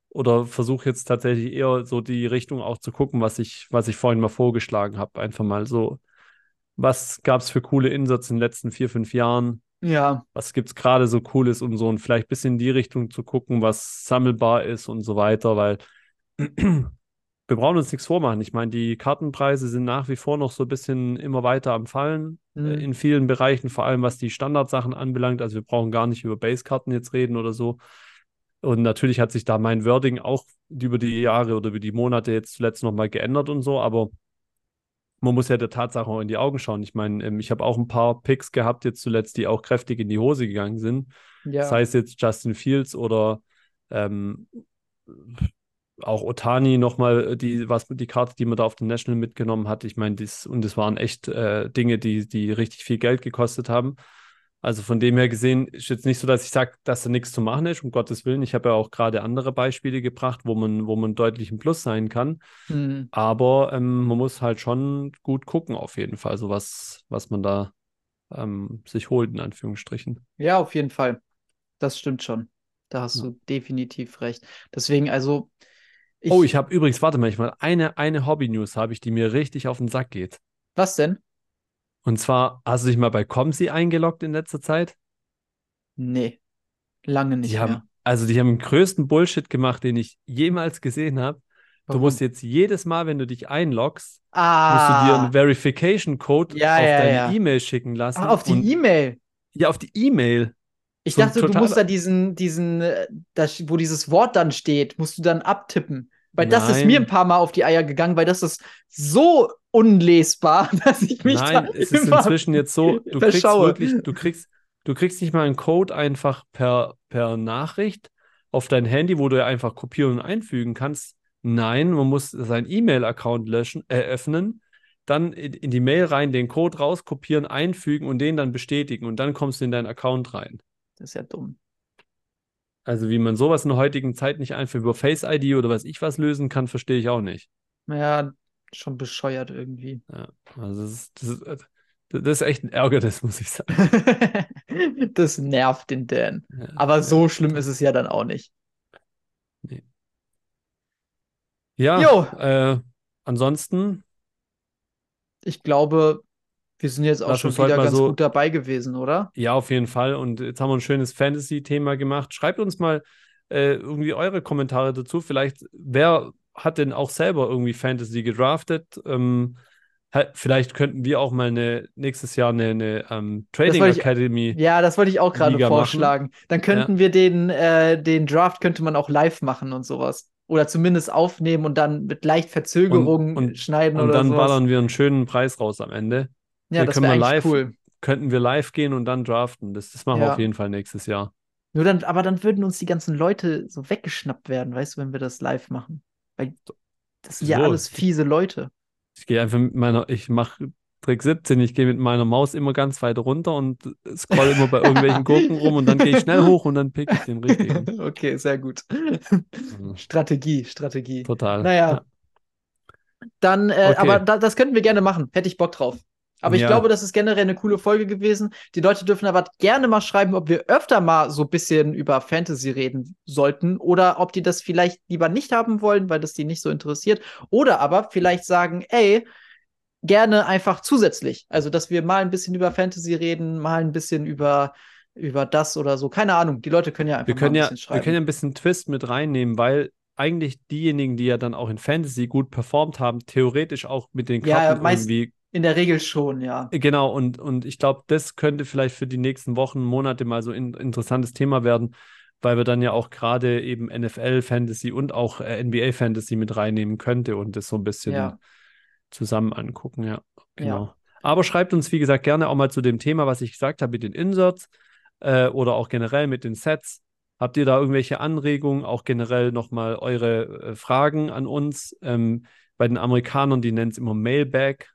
Speaker 1: oder versuche jetzt tatsächlich eher so die Richtung auch zu gucken, was ich, was ich vorhin mal vorgeschlagen habe. Einfach mal so was gab es für coole Insatz in den letzten vier, fünf Jahren?
Speaker 2: Ja.
Speaker 1: Was gibt es gerade so Cooles, um so ein vielleicht ein bisschen in die Richtung zu gucken, was sammelbar ist und so weiter, weil wir brauchen uns nichts vormachen. Ich meine, die Kartenpreise sind nach wie vor noch so ein bisschen immer weiter am Fallen äh, mhm. in vielen Bereichen, vor allem was die Standardsachen anbelangt. Also wir brauchen gar nicht über Basekarten jetzt reden oder so. Und natürlich hat sich da mein Wording auch über die Jahre oder über die Monate jetzt zuletzt nochmal geändert und so, aber man muss ja der Tatsache auch in die Augen schauen. Ich meine, ähm, ich habe auch ein paar Picks gehabt jetzt zuletzt, die auch kräftig in die Hose gegangen sind.
Speaker 2: Ja.
Speaker 1: Sei es jetzt Justin Fields oder ähm, auch Otani nochmal, die, was die Karte, die man da auf den National mitgenommen hat. Ich meine, das, und das waren echt äh, Dinge, die, die richtig viel Geld gekostet haben. Also von dem her gesehen ist jetzt nicht so, dass ich sage, dass da nichts zu machen ist, um Gottes Willen. Ich habe ja auch gerade andere Beispiele gebracht, wo man, wo man deutlich im Plus sein kann.
Speaker 2: Hm.
Speaker 1: Aber ähm, man muss halt schon gut gucken, auf jeden Fall, so was, was man da ähm, sich holt, in Anführungsstrichen.
Speaker 2: Ja, auf jeden Fall. Das stimmt schon. Da hast
Speaker 1: Ja.
Speaker 2: du definitiv recht. Deswegen, also.
Speaker 1: Oh, ich habe übrigens, warte mal, ich mal, eine, eine Hobby-News habe ich, die mir richtig auf den Sack geht.
Speaker 2: Was denn?
Speaker 1: Und zwar, hast du dich mal bei Comsi eingeloggt in letzter Zeit?
Speaker 2: Nee. Lange nicht
Speaker 1: Die
Speaker 2: mehr.
Speaker 1: haben, also die haben den größten Bullshit gemacht, den ich jemals gesehen habe. Du musst jetzt jedes Mal, wenn du dich einloggst, musst du dir
Speaker 2: Ah.
Speaker 1: einen Verification-Code
Speaker 2: Ja,
Speaker 1: auf
Speaker 2: ja,
Speaker 1: deine
Speaker 2: ja.
Speaker 1: E-Mail schicken lassen.
Speaker 2: Ach, auf die E-Mail.
Speaker 1: Ja, auf die E-Mail.
Speaker 2: Ich
Speaker 1: So
Speaker 2: dachte, du musst da diesen, diesen, äh, das, wo dieses Wort dann steht, musst du dann abtippen. Weil das ist
Speaker 1: Nein.
Speaker 2: mir ein paar Mal auf die Eier gegangen, weil das ist so unlesbar, dass ich mich
Speaker 1: Nein,
Speaker 2: da
Speaker 1: es ist inzwischen jetzt so, du kriegst wirklich, du kriegst, du kriegst nicht mal einen Code einfach per, per Nachricht auf dein Handy, wo du ja einfach kopieren und einfügen kannst. Nein, man muss seinen E-Mail-Account löschen, äh, öffnen, dann in, in die Mail rein, den Code rauskopieren, einfügen und den dann bestätigen und dann kommst du in deinen Account rein.
Speaker 2: Das ist ja dumm.
Speaker 1: Also wie man sowas in der heutigen Zeit nicht einfach über Face ID oder was ich was lösen kann, verstehe ich auch nicht.
Speaker 2: Naja, schon bescheuert irgendwie.
Speaker 1: Ja, also das ist, das ist, das ist echt ein Ärgernis, muss ich sagen.
Speaker 2: das nervt den Dan.
Speaker 1: Ja,
Speaker 2: Aber
Speaker 1: ja.
Speaker 2: so schlimm ist es ja dann auch nicht.
Speaker 1: Ja,
Speaker 2: Jo.
Speaker 1: äh, ansonsten,
Speaker 2: Ich glaube, wir sind jetzt auch
Speaker 1: Lass
Speaker 2: schon wieder ganz
Speaker 1: so-
Speaker 2: gut dabei gewesen, oder?
Speaker 1: ja, auf jeden Fall. Und jetzt haben wir ein schönes Fantasy-Thema gemacht. Schreibt uns mal äh, irgendwie eure Kommentare dazu. Vielleicht, wer hat denn auch selber irgendwie Fantasy gedraftet? Ähm, vielleicht könnten wir auch mal eine, nächstes Jahr eine, eine ähm, Trading
Speaker 2: ich-
Speaker 1: Academy.
Speaker 2: Ja, das wollte ich auch gerade
Speaker 1: Liga machen.
Speaker 2: vorschlagen. Dann könnten wir den, äh, den Draft könnte man auch live machen und sowas. Oder zumindest aufnehmen und dann mit leicht Verzögerung
Speaker 1: Und- und-
Speaker 2: schneiden
Speaker 1: Und
Speaker 2: oder
Speaker 1: dann
Speaker 2: sowas.
Speaker 1: ballern wir einen schönen Preis raus am Ende.
Speaker 2: Ja, das wäre
Speaker 1: wir live-
Speaker 2: cool.
Speaker 1: Könnten wir live gehen und dann draften. Das, das machen wir
Speaker 2: Ja.
Speaker 1: auf jeden Fall nächstes Jahr.
Speaker 2: Nur dann, aber dann würden uns die ganzen Leute so weggeschnappt werden, weißt du, wenn wir das live machen. Weil das sind ja
Speaker 1: Wieso?
Speaker 2: alles fiese Leute.
Speaker 1: Ich gehe einfach mit meiner, ich mache Trick 17, ich gehe mit meiner Maus immer ganz weit runter und scroll immer bei irgendwelchen Gurken rum und dann gehe ich schnell hoch und dann pick ich den richtigen.
Speaker 2: okay, sehr gut.
Speaker 1: Mhm.
Speaker 2: Strategie, Strategie.
Speaker 1: Total.
Speaker 2: Naja. Dann, äh,
Speaker 1: Okay.
Speaker 2: aber da, das könnten wir gerne machen. Hätte ich Bock drauf. Aber ich
Speaker 1: Ja.
Speaker 2: glaube, das ist generell eine coole Folge gewesen. Die Leute dürfen aber gerne mal schreiben, ob wir öfter mal so ein bisschen über Fantasy reden sollten oder ob die das vielleicht lieber nicht haben wollen, weil das die nicht so interessiert. Oder aber vielleicht sagen, ey, gerne einfach zusätzlich. Also, dass wir mal ein bisschen über Fantasy reden, mal ein bisschen über, über das oder so. Keine Ahnung. Die Leute können ja einfach
Speaker 1: Wir können
Speaker 2: ein
Speaker 1: ja,
Speaker 2: bisschen
Speaker 1: wir
Speaker 2: schreiben.
Speaker 1: können ja ein bisschen Twist mit reinnehmen, weil eigentlich diejenigen, die ja dann auch in Fantasy gut performt haben, theoretisch auch mit den
Speaker 2: Ja,
Speaker 1: Karten
Speaker 2: meist-
Speaker 1: irgendwie
Speaker 2: In der Regel schon, ja.
Speaker 1: Genau, und, und ich glaube, das könnte vielleicht für die nächsten Wochen, Monate mal so ein interessantes Thema werden, weil wir dann ja auch gerade eben NFL-Fantasy und auch äh, NBA-Fantasy mit reinnehmen könnte und das so ein bisschen
Speaker 2: Ja.
Speaker 1: zusammen angucken, ja, genau. Aber schreibt uns, wie gesagt, gerne auch mal zu dem Thema, was ich gesagt habe mit den Inserts äh, oder auch generell mit den Sets. Habt ihr da irgendwelche Anregungen, auch generell nochmal eure äh, Fragen an uns? Ähm, bei den Amerikanern, die nennen es immer Mailbag,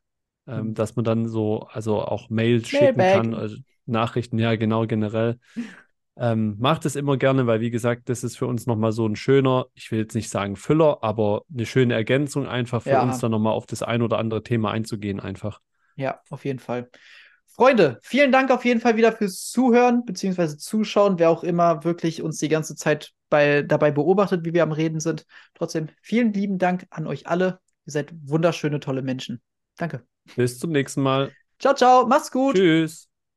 Speaker 1: ähm,
Speaker 2: Mhm.
Speaker 1: dass man dann so, also auch Mail schicken
Speaker 2: Mailbag.
Speaker 1: kann, also Nachrichten, ja, genau, generell. Ähm, macht es immer gerne, weil wie gesagt, das ist für uns nochmal so ein schöner, ich will jetzt nicht sagen Füller, aber eine schöne Ergänzung einfach für
Speaker 2: Ja.
Speaker 1: uns dann nochmal auf das ein oder andere Thema einzugehen einfach.
Speaker 2: Ja, auf jeden Fall. Freunde, vielen Dank auf jeden Fall wieder fürs Zuhören bzw. Zuschauen, wer auch immer wirklich uns die ganze Zeit bei, dabei beobachtet, wie wir am Reden sind. Trotzdem vielen lieben Dank an euch alle. Ihr seid wunderschöne, tolle Menschen. Danke.
Speaker 1: Bis zum nächsten Mal.
Speaker 2: Ciao, ciao, mach's gut.
Speaker 1: Tschüss.